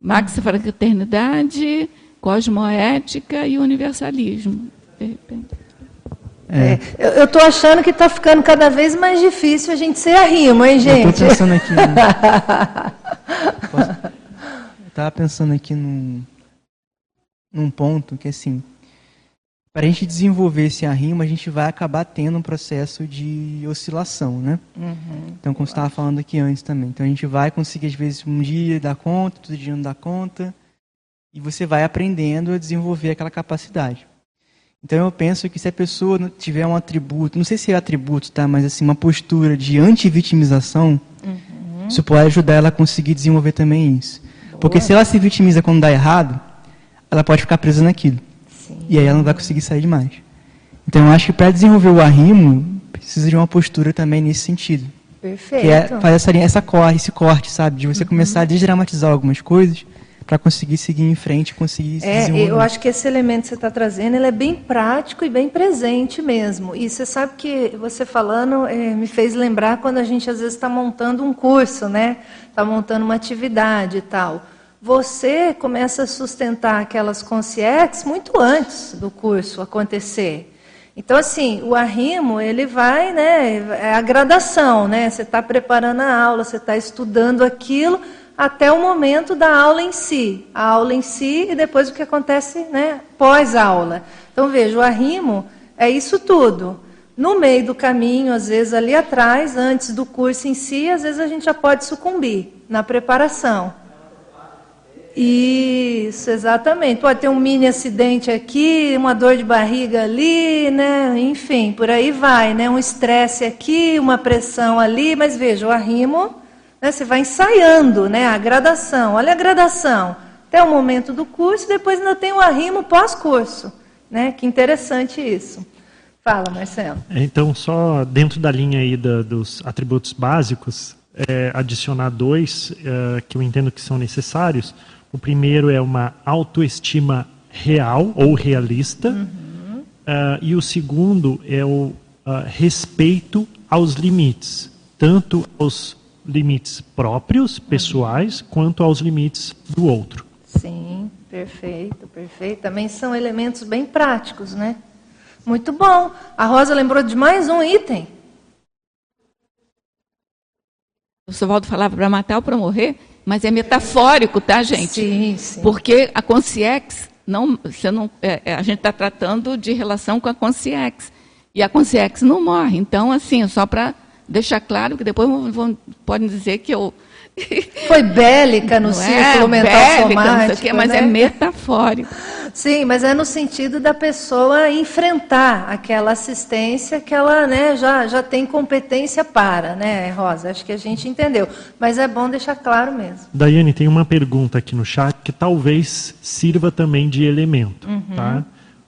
Max uhum. fraternidade, cosmoética e universalismo. De repente. É. É, eu estou achando que está ficando cada vez mais difícil a gente ser a rima, hein, gente? Eu estou pensando aqui. Né? estava pensando aqui num, num ponto que, assim, para a gente desenvolver esse arrimo, a gente vai acabar tendo um processo de oscilação, né? Uhum, então, como você estava falando aqui antes também. Então, a gente vai conseguir, às vezes, um dia dar conta, outro dia não dar conta, e você vai aprendendo a desenvolver aquela capacidade. Então, eu penso que se a pessoa tiver um atributo, não sei se é atributo, tá? Mas, assim, uma postura de anti-vitimização, uhum. isso pode ajudar ela a conseguir desenvolver também isso. Boa. Porque se ela se vitimiza quando dá errado, ela pode ficar presa naquilo. E aí ela não vai conseguir sair de mais. Então eu acho que para desenvolver o arrimo, precisa de uma postura também nesse sentido. Perfeito. Que é fazer essa, essa corte, esse corte, sabe? De você uhum. começar a desdramatizar algumas coisas para conseguir seguir em frente, conseguir se é, desenvolver. Eu acho que esse elemento que você está trazendo, ele é bem prático e bem presente mesmo. E você sabe que você falando é, me fez lembrar quando a gente às vezes está montando um curso, né? Está montando uma atividade e tal. Você começa a sustentar aquelas consciências muito antes do curso acontecer. Então, assim, o arrimo, ele vai, né, é a gradação, né? Você está preparando a aula, você está estudando aquilo até o momento da aula em si. A aula em si e depois o que acontece, né, pós-aula. Então, veja, o arrimo é isso tudo. No meio do caminho, às vezes ali atrás, antes do curso em si, às vezes a gente já pode sucumbir na preparação. Isso, exatamente. Pode ter um mini acidente aqui, uma dor de barriga ali, né? Enfim, por aí vai, né? Um estresse aqui, uma pressão ali, mas veja, o arrimo, né? Você vai ensaiando, né? A gradação. Olha a gradação. Até o momento do curso, depois ainda tem o arrimo pós-curso, né? Que interessante isso. Fala, Marcelo. Então, só dentro da linha aí da, dos atributos básicos, é, adicionar dois é, que eu entendo que são necessários. O primeiro é uma autoestima real ou realista. Uhum. Uh, e o segundo é o uh, respeito aos limites, tanto aos limites próprios, pessoais, uhum. quanto aos limites do outro. Sim, perfeito, perfeito. Também são elementos bem práticos, né? Muito bom. A Rosa lembrou de mais um item. O Sovaldo falava para matar ou para morrer. Mas é metafórico, tá, gente? Sim, sim. Porque a consciex, não, você não, é, é a gente está tratando de relação com a consciex. E a consciex não morre. Então, assim, só para deixar claro que depois vão, vão, podem dizer que eu. Foi bélica no não é círculo é, mental bélica, somático. Quê, mas é né? é metafórico. Sim, mas é no sentido da pessoa enfrentar aquela assistência que ela né, já, já tem competência para, né, Rosa? Acho que a gente entendeu. Mas é bom deixar claro mesmo. Daiane, tem uma pergunta aqui no chat que talvez sirva também de elemento. Uhum. Tá?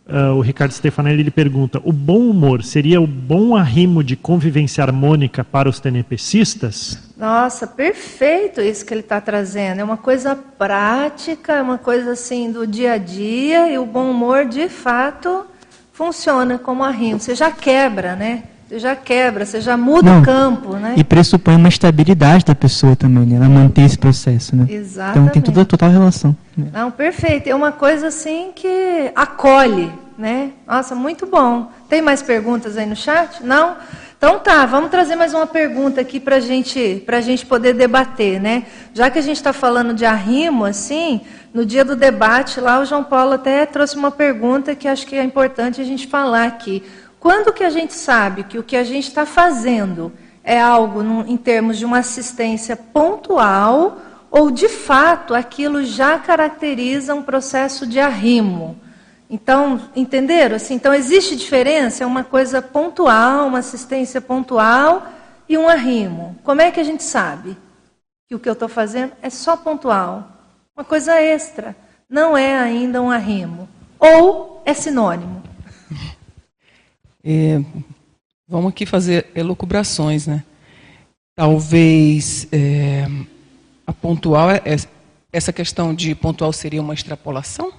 Uh, o Ricardo Stefanelli ele pergunta: o bom humor seria o bom arrimo de convivência harmônica para os tenepecistas? Nossa, perfeito isso que ele está trazendo. É uma coisa prática, é uma coisa assim do dia a dia, e o bom humor de fato funciona como arrimo. Você já quebra, né? Você já quebra, você já muda Não, o campo, né? E pressupõe uma estabilidade da pessoa também, né? Ela manter esse processo, né? Exatamente. Então tem toda a total relação. Né? Não, perfeito. É uma coisa assim que acolhe, né? Nossa, muito bom. Tem mais perguntas aí no chat? Não? Então tá, vamos trazer mais uma pergunta aqui para gente, a gente poder debater, né? Já que a gente está falando de arrimo, assim, no dia do debate lá o João Paulo até trouxe uma pergunta que acho que é importante a gente falar aqui. Quando que a gente sabe que o que a gente está fazendo é algo num, em termos de uma assistência pontual ou de fato aquilo já caracteriza um processo de arrimo? Então, entenderam? Assim, então existe diferença, é uma coisa pontual, uma assistência pontual e um arrimo. Como é que a gente sabe que o que eu estou fazendo é só pontual? Uma coisa extra, não é ainda um arrimo. Ou é sinônimo. É, vamos aqui fazer elucubrações, né? Talvez é, a pontual, é, é, essa questão de pontual seria uma extrapolação?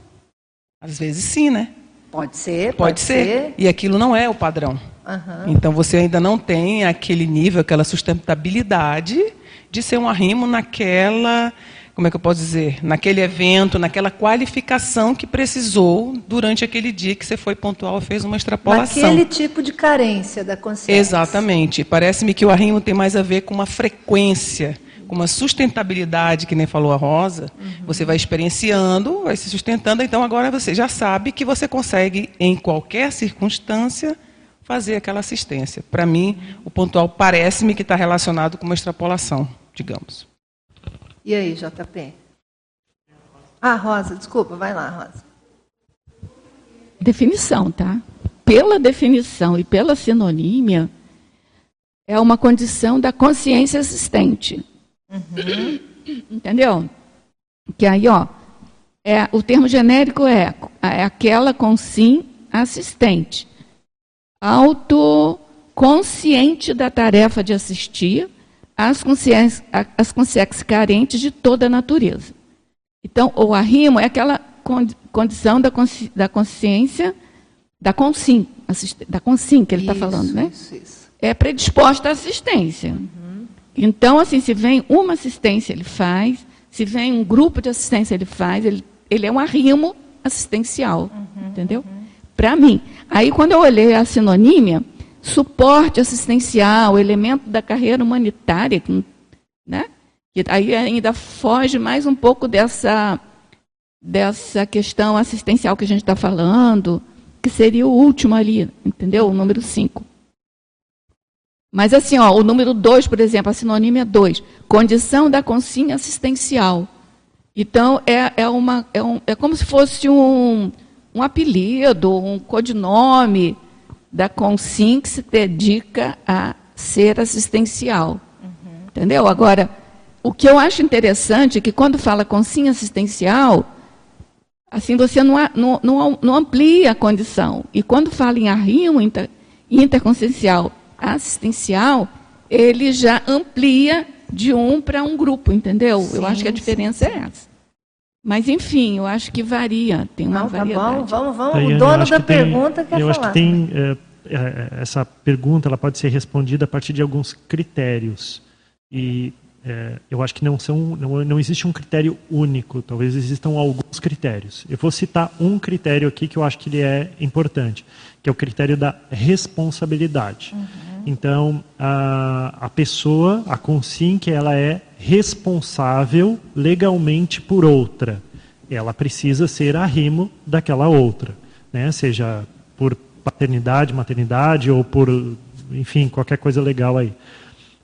Às vezes sim, né? Pode ser. Pode, pode ser. ser. E aquilo não é o padrão. Uhum. Então você ainda não tem aquele nível, aquela sustentabilidade de ser um arrimo naquela como é que eu posso dizer, naquele evento, naquela qualificação que precisou durante aquele dia que você foi pontual e fez uma extrapolação. Naquele tipo de carência da consciência. Exatamente. Parece-me que o arrimo tem mais a ver com uma frequência, com uma sustentabilidade, que nem falou a Rosa. Uhum. Você vai experienciando, vai se sustentando, então agora você já sabe que você consegue, em qualquer circunstância, fazer aquela assistência. Para mim, o pontual parece-me que está relacionado com uma extrapolação, digamos. E aí, JP? Ah, Rosa, desculpa, vai lá, Rosa. Definição, tá? Pela definição e pela sinonímia, é uma condição da consciência existente. Uhum. Entendeu? Que aí, ó, é, o termo genérico é, é aquela com sim assistente, autoconsciente da tarefa de assistir, as consciências, as consciências carentes de toda a natureza. Então, o arrimo é aquela condição da, consci, da consciência, da consim, da consim que ele está falando, né? Isso, isso. É predisposta à assistência. Uhum. Então, assim, se vem uma assistência, ele faz. Se vem um grupo de assistência, ele faz, ele, ele é um arrimo assistencial, uhum, entendeu? Uhum. Para mim. Aí, quando eu olhei a sinonímia, suporte assistencial, elemento da carreira humanitária, né? que aí ainda foge mais um pouco dessa, dessa questão assistencial que a gente está falando, que seria o último ali, entendeu? O número 5. Mas assim, ó, o número 2, por exemplo, a sinônimo é 2. Condição da consinha assistencial. Então, é, é, uma, é, um, é como se fosse um, um apelido, um codinome da consim que se dedica a ser assistencial. Uhum. Entendeu? Agora, o que eu acho interessante é que quando fala consim assistencial, assim você não, não, não, não amplia a condição. E quando fala em arrimo inter, interconsciencial assistencial, ele já amplia de um para um grupo, entendeu? Sim, eu acho que a diferença sim, é essa. Mas, enfim, eu acho que varia, tem uma Não, tá variedade. bom, vamos, vamos. o dono da pergunta tem, quer eu falar. Eu acho que tem, é, essa pergunta ela pode ser respondida a partir de alguns critérios. E é, eu acho que não, são, não, não existe um critério único, talvez existam alguns critérios. Eu vou citar um critério aqui que eu acho que ele é importante, que é o critério da responsabilidade. Uhum. Então, a, a pessoa, a consciência, ela é responsável legalmente por outra. Ela precisa ser arrimo daquela outra, né? seja por paternidade, maternidade ou por, enfim, qualquer coisa legal aí.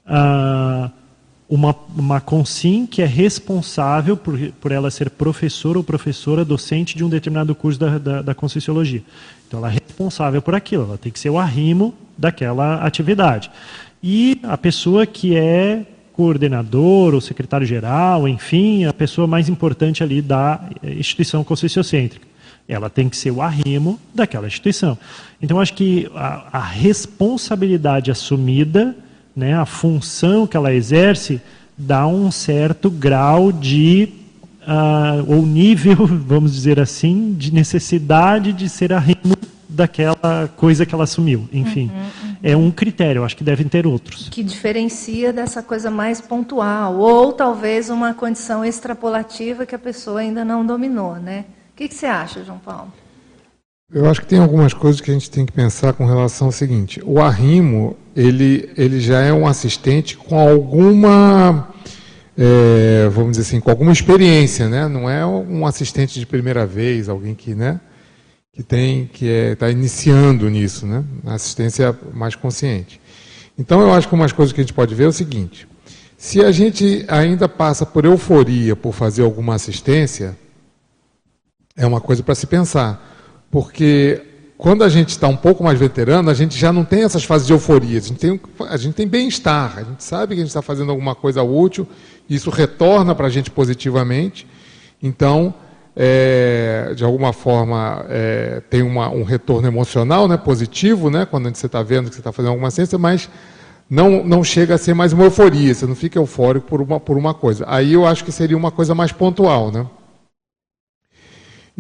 Ah, uma, uma consim que é responsável por, por ela ser professora ou professora docente de um determinado curso da, da, da Conscienciologia. Então, ela é responsável por aquilo, ela tem que ser o arrimo daquela atividade. E a pessoa que é coordenador ou secretário-geral, enfim, a pessoa mais importante ali da instituição conscienciocêntrica. Ela tem que ser o arrimo daquela instituição. Então, acho que a, a responsabilidade assumida, né, a função que ela exerce, dá um certo grau de uh, ou nível, vamos dizer assim, de necessidade de ser arrimo daquela coisa que ela assumiu. Enfim, uhum, uhum. é um critério, acho que devem ter outros. Que diferencia dessa coisa mais pontual, ou talvez uma condição extrapolativa que a pessoa ainda não dominou, né? Que, que você acha, João Paulo? Eu acho que tem algumas coisas que a gente tem que pensar com relação ao seguinte: o arrimo ele, ele já é um assistente com alguma é, vamos dizer assim, com alguma experiência, né? Não é um assistente de primeira vez, alguém que, né? Que tem, que está é, iniciando nisso, né? Assistência mais consciente. Então, eu acho que umas coisas que a gente pode ver é o seguinte: se a gente ainda passa por euforia por fazer alguma assistência, é uma coisa para se pensar, porque quando a gente está um pouco mais veterano, a gente já não tem essas fases de euforia, a gente tem, tem bem-estar, a gente sabe que a gente está fazendo alguma coisa útil, isso retorna para a gente positivamente, então, é, de alguma forma, é, tem uma, um retorno emocional né, positivo, né, quando você está vendo que você está fazendo alguma ciência, mas não, não chega a ser mais uma euforia, você não fica eufórico por uma, por uma coisa. Aí eu acho que seria uma coisa mais pontual, né?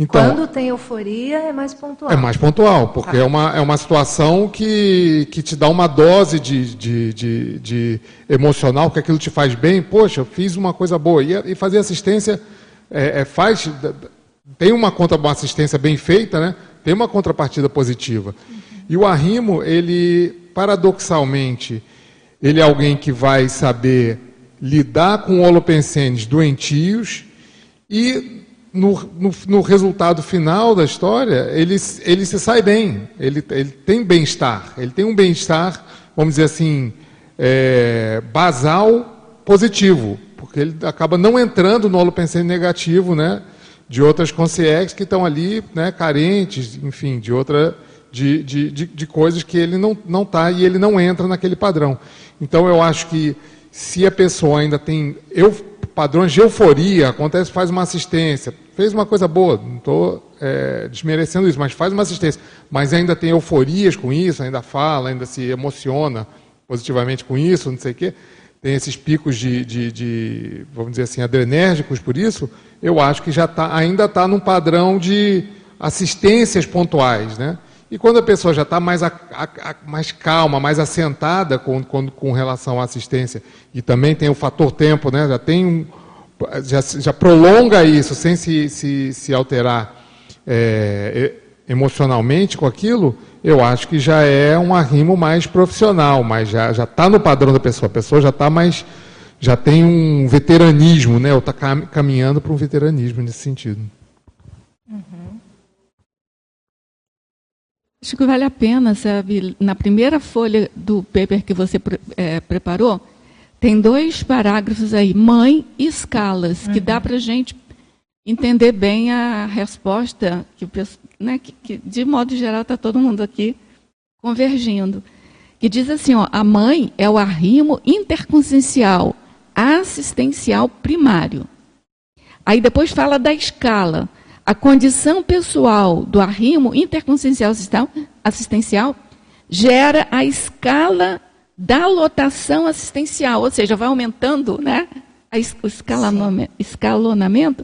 Então, Quando tem euforia, é mais pontual. É mais pontual, porque tá. é, uma, é uma situação que, que te dá uma dose de, de, de, de, emocional, que aquilo te faz bem. Poxa, eu fiz uma coisa boa. E, e fazer assistência é, é, faz. Tem uma contra uma assistência bem feita, né? tem uma contrapartida positiva. Uhum. E o arrimo, ele, paradoxalmente, ele é alguém que vai saber lidar com holopensenes doentios e no, no, no, resultado final da história, ele, ele se sai bem, ele, ele tem bem-estar, ele tem um bem-estar, vamos dizer assim, é, basal positivo, porque ele acaba não entrando no holopensene negativo, né, de outras consciências que estão ali, né, carentes, enfim, de outra, de, de, de, de coisas que ele não não está e ele não entra naquele padrão. Então eu acho que se a pessoa ainda tem eu, padrões de euforia, acontece, faz uma assistência, fez uma coisa boa, não estou é, desmerecendo isso, mas faz uma assistência, mas ainda tem euforias com isso, ainda fala, ainda se emociona positivamente com isso, não sei o quê, tem esses picos de, de, de vamos dizer assim, adrenérgicos por isso, eu acho que já tá, ainda está num padrão de assistências pontuais, né? E quando a pessoa já está mais, mais calma, mais assentada com, com, com relação à assistência, e também tem o fator tempo, né? já tem um, já, já prolonga isso sem se, se, se alterar é, emocionalmente com aquilo, eu acho que já é um arrimo mais profissional, mas já está no padrão da pessoa. A pessoa já está mais já tem um veteranismo, né? Ou está caminhando para um veteranismo nesse sentido. Acho que vale a pena, sabe? Na primeira folha do paper que você é, preparou, tem dois parágrafos aí, mãe e escalas, uhum. que dá para a gente entender bem a resposta que, né, que, que de modo geral está todo mundo aqui convergindo. Que diz assim, ó, a mãe é o arrimo interconsciencial assistencial primário. Aí depois fala da escala. A condição pessoal do arrimo interconsciencial assistencial gera a escala da lotação assistencial, ou seja, vai aumentando né, o escalonamento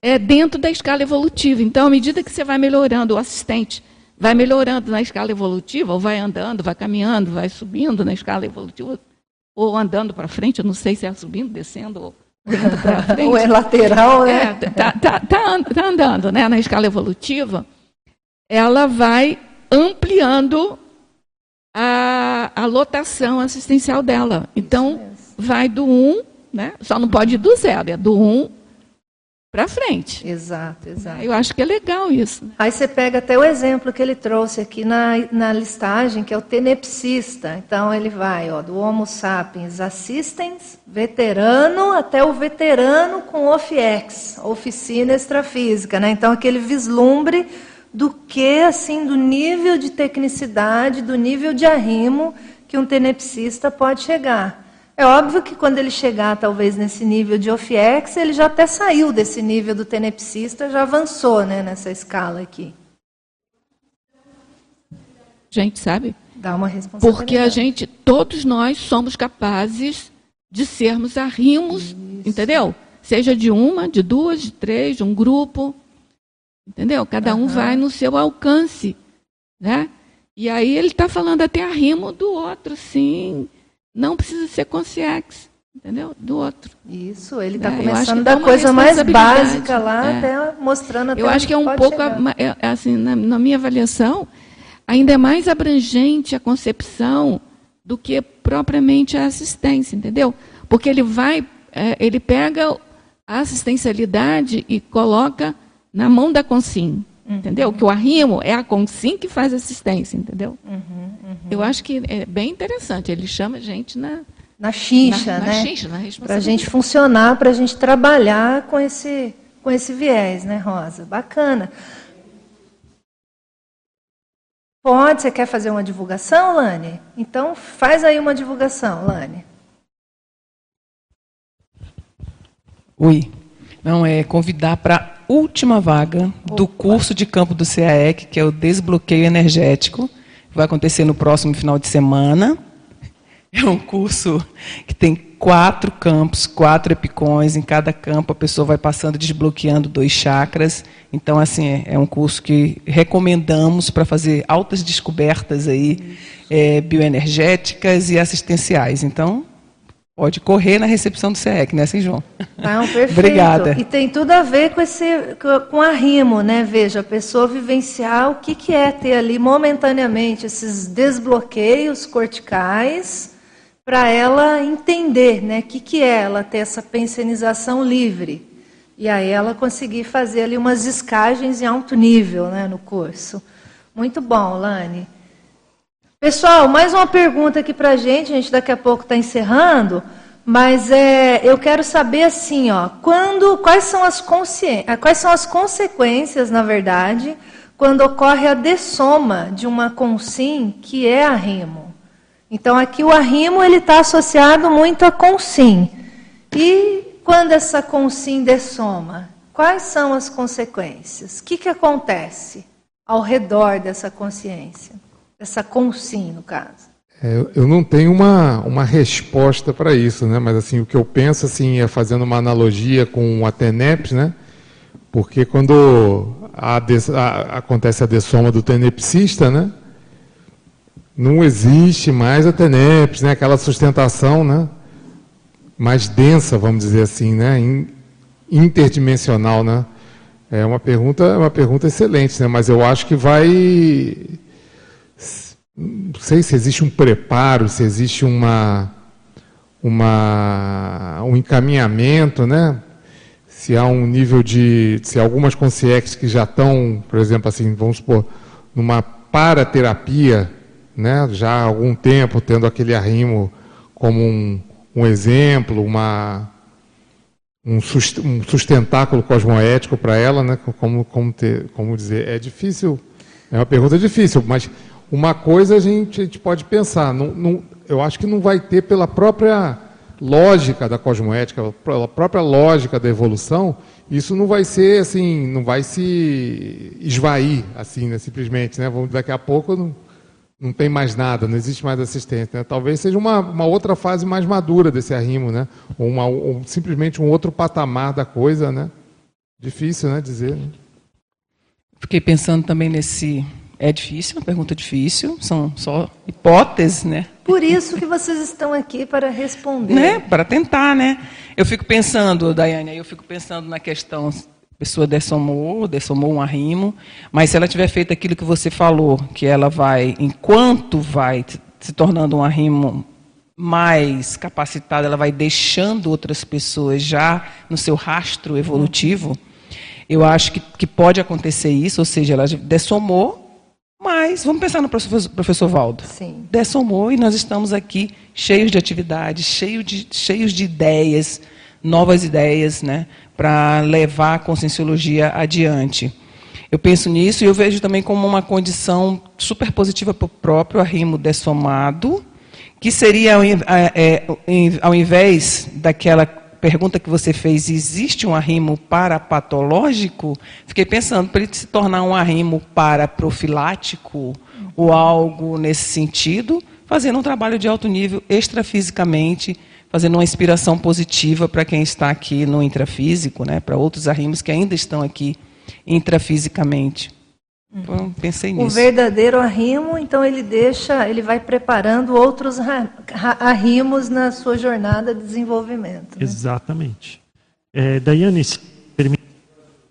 é, dentro da escala evolutiva. Então, à medida que você vai melhorando, o assistente vai melhorando na escala evolutiva, ou vai andando, vai caminhando, vai subindo na escala evolutiva, ou andando para frente, eu não sei se é subindo, descendo ou indo para frente. ou é lateral, né? É, tá, tá, tá, tá andando né, na escala evolutiva, ela vai ampliando a, a lotação assistencial dela. Então, vai do 1, né? só não pode ir do zero, é do 1 para frente. Exato, exato. Eu acho que é legal isso. Aí você pega até o exemplo que ele trouxe aqui na, na listagem, que é o tenepsista. Então ele vai ó, do Homo sapiens assistens, veterano, até o veterano com OFIEX, oficina extrafísica. Né? Então aquele vislumbre do que, assim, do nível de tecnicidade, do nível de arrimo que um tenepsista pode chegar. É óbvio que quando ele chegar, talvez, nesse nível de OFIEX, ele já até saiu desse nível do tenepsista, já avançou né, nessa escala aqui. Gente, sabe? Dá uma responsabilidade. Porque a gente, todos nós somos capazes de sermos arrimos, Isso. entendeu? Seja de uma, de duas, de três, de um grupo. Entendeu? Cada uhum. um vai no seu alcance. Né? E aí ele está falando até arrimo do outro, sim não precisa ser consciência, entendeu? Do outro. Isso, ele está é, começando da coisa mais básica lá, é. até mostrando até Eu acho que é um pouco, é, é, assim, na, na, minha avaliação, ainda é mais abrangente a concepção do que propriamente a assistência, entendeu? Porque ele vai, é, ele pega a assistencialidade e coloca na mão da consim. Uhum. Entendeu? Que o arrimo é a consim que faz assistência, entendeu? Uhum, uhum. Eu acho que é bem interessante. Ele chama a gente na. Na xincha, na, né? Na na Para a gente funcionar, para a gente trabalhar com esse, com esse viés, né, Rosa? Bacana. Pode, você quer fazer uma divulgação, Lani? Então faz aí uma divulgação, Lani. Oi. Não, é convidar para última vaga do curso de campo do CAEC, que é o Desbloqueio Energético. Vai acontecer no próximo final de semana. É um curso que tem quatro campos, quatro epicões. Em cada campo a pessoa vai passando, desbloqueando dois chakras. Então, assim, é, é um curso que recomendamos para fazer altas descobertas aí é, bioenergéticas e assistenciais. Então, Pode correr na recepção do CEEC, né, São João? Não, perfeito. Obrigada. E tem tudo a ver com, esse, com a rimo, né? Veja, a pessoa vivenciar o que, que é ter ali momentaneamente esses desbloqueios corticais para ela entender né, o que, que é ela ter essa pensenização livre. E aí ela conseguir fazer ali umas escagens em alto nível né, no curso. Muito bom, Lani. Pessoal, mais uma pergunta aqui para a gente. A gente daqui a pouco está encerrando, mas é, eu quero saber assim, ó, quando, quais são as ah, quais são as consequências, na verdade, quando ocorre a dessoma de uma consim que é arrimo. Então aqui o arrimo ele está associado muito a consim. E quando essa consim dessoma, quais são as consequências? O que, que acontece ao redor dessa consciência? Essa consim, no caso. É, eu não tenho uma, uma resposta para isso, né? mas assim, o que eu penso assim, é fazendo uma analogia com a TENEPS, né? porque quando a, a, acontece a dessoma do tenepsista, né? não existe mais a TENEPS, né? aquela sustentação, né? mais densa, vamos dizer assim, né? interdimensional, né? É uma pergunta, é uma pergunta excelente, né? Mas eu acho que vai, não sei se existe um preparo, se existe uma, uma, um encaminhamento, né? Se há um nível de, se algumas consciências que já estão, por exemplo, assim, vamos supor, numa paraterapia, né? Já há algum tempo tendo aquele arrimo como um, um exemplo, uma um sustentáculo cosmoético para ela, né? Como, como, ter, como dizer, é difícil, é uma pergunta difícil, mas uma coisa a gente, a gente pode pensar, não, não, eu acho que não vai ter pela própria lógica da cosmoética, pela própria lógica da evolução, isso não vai ser assim, não vai se esvair assim, né, simplesmente, né? Vamos daqui a pouco não, não tem mais nada, não existe mais assistência. Né? Talvez seja uma, uma, outra fase mais madura desse arrimo, né? ou, uma, ou simplesmente um outro patamar da coisa. Né? Difícil né, dizer. Né? Fiquei pensando também nesse. É difícil, uma pergunta difícil, são só hipóteses, né? Por isso que vocês estão aqui para responder. Né? Para tentar, né? Eu fico pensando, Daiane, eu fico pensando na questão pessoa dessomou, dessomou um arrimo, mas se ela tiver feito aquilo que você falou, que ela vai, enquanto vai se tornando um arrimo mais capacitada, ela vai deixando outras pessoas já no seu rastro evolutivo, eu acho que, que pode acontecer isso, ou seja, ela dessomou, mas vamos pensar no professor, professor Valdo. Sim. Dessomou e nós estamos aqui cheios de atividades, cheios de, cheios de ideias, novas ideias, né? para levar a conscienciologia adiante. Eu penso nisso e eu vejo também como uma condição super positiva para o próprio arrimo dessomado, que seria, é, ao invés daquela pergunta que você fez, existe um arrimo parapatológico? Fiquei pensando para ele se tornar um arrimo paraprofilático ou algo nesse sentido, fazendo um trabalho de alto nível extrafisicamente, fazendo uma inspiração positiva para quem está aqui no intrafísico, né, para outros arrimos que ainda estão aqui intrafisicamente. Pensei nisso. O verdadeiro arrimo, então ele deixa, ele vai preparando outros arrimos na sua jornada de desenvolvimento. Né? Exatamente. É, Daiane, se permite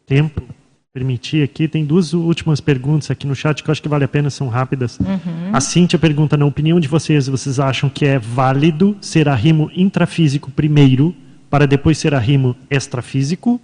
tempo, permitir aqui, tem duas últimas perguntas aqui no chat que eu acho que vale a pena, são rápidas. Uhum. A Cíntia pergunta, na opinião de vocês, vocês acham que é válido ser arrimo intrafísico primeiro, para depois ser arrimo extrafísico?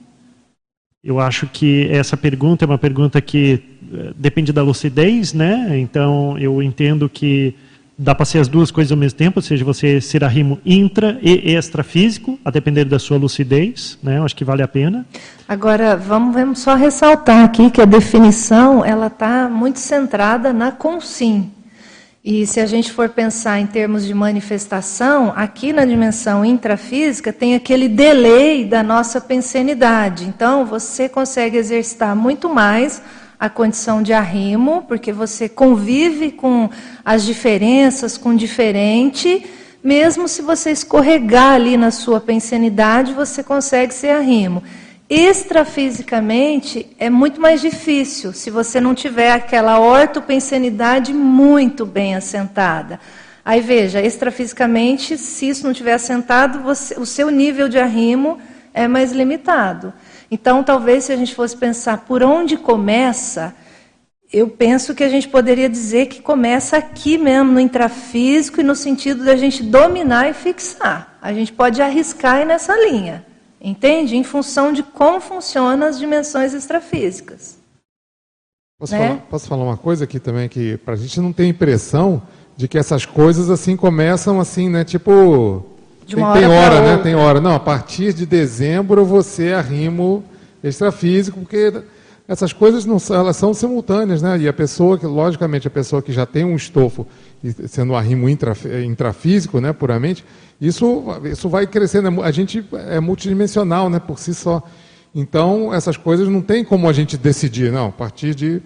Eu acho que essa pergunta é uma pergunta que eh, depende da lucidez, né? Então, eu entendo que dá para ser as duas coisas ao mesmo tempo, ou seja, você ser arrimo intra e extrafísico, a depender da sua lucidez, né? Eu acho que vale a pena. Agora, vamos, vamos só ressaltar aqui que a definição ela está muito centrada na consim. E se a gente for pensar em termos de manifestação, aqui na dimensão intrafísica tem aquele delay da nossa pensenidade. Então, você consegue exercitar muito mais a condição de arrimo, porque você convive com as diferenças, com o diferente, mesmo se você escorregar ali na sua pensenidade, você consegue ser arrimo. Extrafisicamente é muito mais difícil se você não tiver aquela ortopensenidade muito bem assentada. Aí veja, extrafisicamente, se isso não tiver assentado, você, o seu nível de arrimo é mais limitado. Então, talvez se a gente fosse pensar por onde começa, eu penso que a gente poderia dizer que começa aqui mesmo, no intrafísico, e no sentido da gente dominar e fixar. A gente pode arriscar nessa linha. Entende? Em função de como funcionam as dimensões extrafísicas. Posso, né? falar, posso falar uma coisa aqui também, que para a gente não ter impressão de que essas coisas assim começam assim, né? Tipo. De uma tem, hora, tem hora né? Tem hora. Não, a partir de dezembro você arrimo extrafísico, porque essas coisas não elas são simultâneas, né? E a pessoa que, logicamente, a pessoa que já tem um estofo, sendo um arrimo intra, intrafísico, né, puramente, isso, isso vai crescendo. A gente é multidimensional, né, por si só. Então, essas coisas não tem como a gente decidir, não, a partir de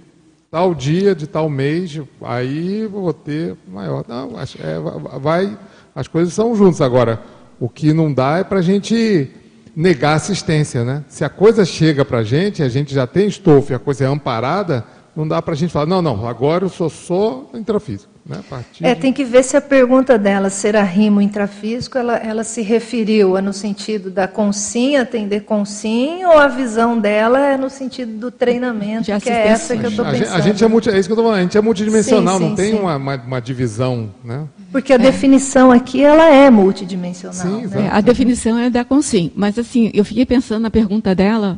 tal dia, de tal mês, aí vou ter maior. Não, é, vai, as coisas são juntas. Agora, o que não dá é para a gente negar assistência, né? Se a coisa chega para a gente, a gente já tem estofo e a coisa é amparada, não dá para a gente falar, não, não, agora eu sou só intrafísico. Né, é, tem que ver se a pergunta dela, será rimo intrafísico, ela, ela se referiu a no sentido da consim, atender consim, ou a visão dela é no sentido do treinamento, De que é essa que eu estou pensando. A gente, é, multi, é isso que eu estou falando, a gente é multidimensional, sim, sim, não tem uma, uma, uma, divisão, né? Porque a é. definição aqui, ela é multidimensional. Sim, né? É, a definição é da consim, mas assim, eu fiquei pensando na pergunta dela,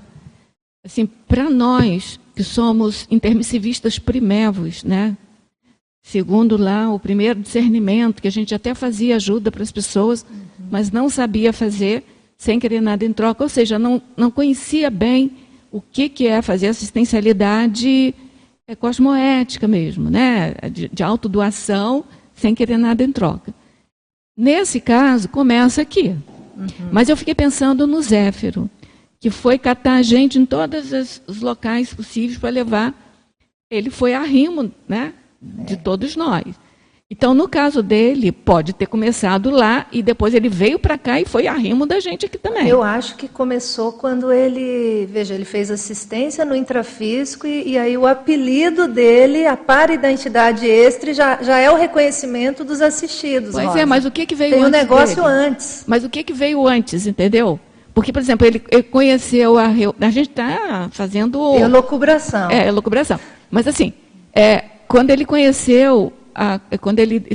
assim, para nós que somos intermissivistas primevos, né? Segundo lá o primeiro discernimento, que a gente até fazia ajuda para as pessoas, uhum. mas não sabia fazer sem querer nada em troca, ou seja, não, não conhecia bem o que, que é fazer assistencialidade é, cosmoética mesmo, né? de, de autodoação sem querer nada em troca. Nesse caso, começa aqui. Uhum. Mas eu fiquei pensando no Zéfiro, que foi catar a gente em todos os locais possíveis para levar. Ele foi arrimo, né? De todos nós. Então, no caso dele, pode ter começado lá e depois ele veio para cá e foi arrimo da gente aqui também. Eu acho que começou quando ele, veja, ele fez assistência no intrafísico e, e aí o apelido dele, a par identidade extra, já, já é o reconhecimento dos assistidos. Pois é, mas o que, que veio Tem antes? Tem um negócio dele? antes. Mas o que, que veio antes, entendeu? Porque, por exemplo, ele, ele conheceu a. A gente está fazendo. Elocubração. É, elocubração. Mas assim, é, quando ele conheceu, a, quando ele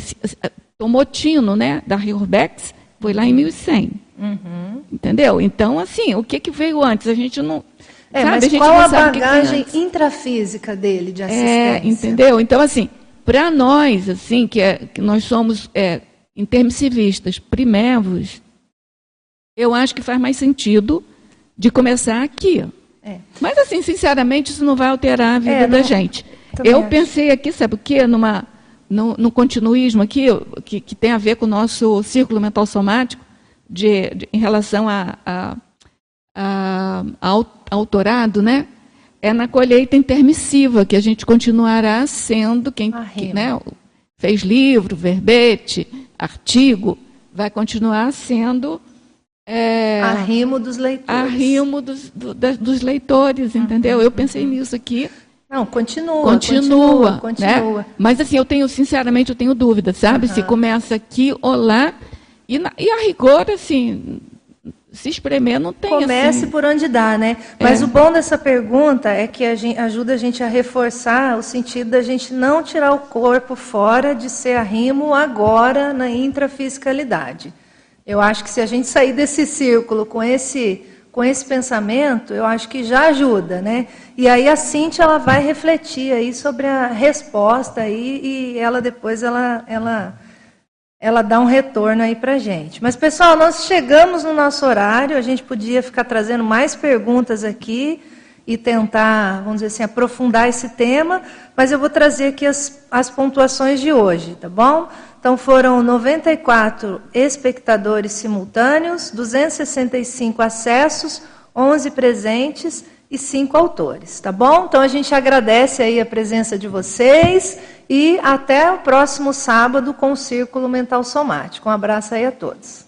tomou tino né, da Riorbex, foi lá em 1100. Uhum. Entendeu? Então, assim, o que, que veio antes? A gente não. É, sabe? mas a gente qual a bagagem que que intrafísica dele de é, assistência? É, entendeu? Então, assim, para nós, assim, que, é, que nós somos é, intermissivistas primevos, eu acho que faz mais sentido de começar aqui. É. Mas, assim, sinceramente, isso não vai alterar a vida é, da gente. Também eu acho. pensei aqui, sabe o quê? Numa, no, no continuismo aqui, que, que, tem a ver com o nosso círculo mental somático, de, de em relação a, a, a, a, autorado, né? É na colheita intermissiva que a gente continuará sendo quem que, né, fez livro, verbete, artigo, vai continuar sendo é, arrimo dos leitores. Arrimo dos, do, dos leitores, entendeu? Uhum, Eu pensei nisso aqui. Não, continua. Continua. continua, né? Mas assim, eu tenho, sinceramente, eu tenho dúvida, sabe? Uhum. Se começa aqui ou lá. E, na, e a rigor, assim, se espremer não tem Comece assim... por onde dá, né? Mas é. o bom dessa pergunta é que a gente, ajuda a gente a reforçar o sentido da gente não tirar o corpo fora de ser arrimo agora na intrafiscalidade. Eu acho que se a gente sair desse círculo com esse com esse pensamento, eu acho que já ajuda, né? E aí a Cintia ela vai refletir aí sobre a resposta aí e ela depois ela ela ela dá um retorno aí para gente. Mas pessoal, nós chegamos no nosso horário, a gente podia ficar trazendo mais perguntas aqui e tentar, vamos dizer assim, aprofundar esse tema, mas eu vou trazer aqui as, as pontuações de hoje, tá bom? Então foram 94 espectadores simultâneos, 265 acessos, 11 presentes e 5 autores, tá bom? Então a gente agradece aí a presença de vocês e até o próximo sábado com o Círculo Mental Somático. Um abraço aí a todos.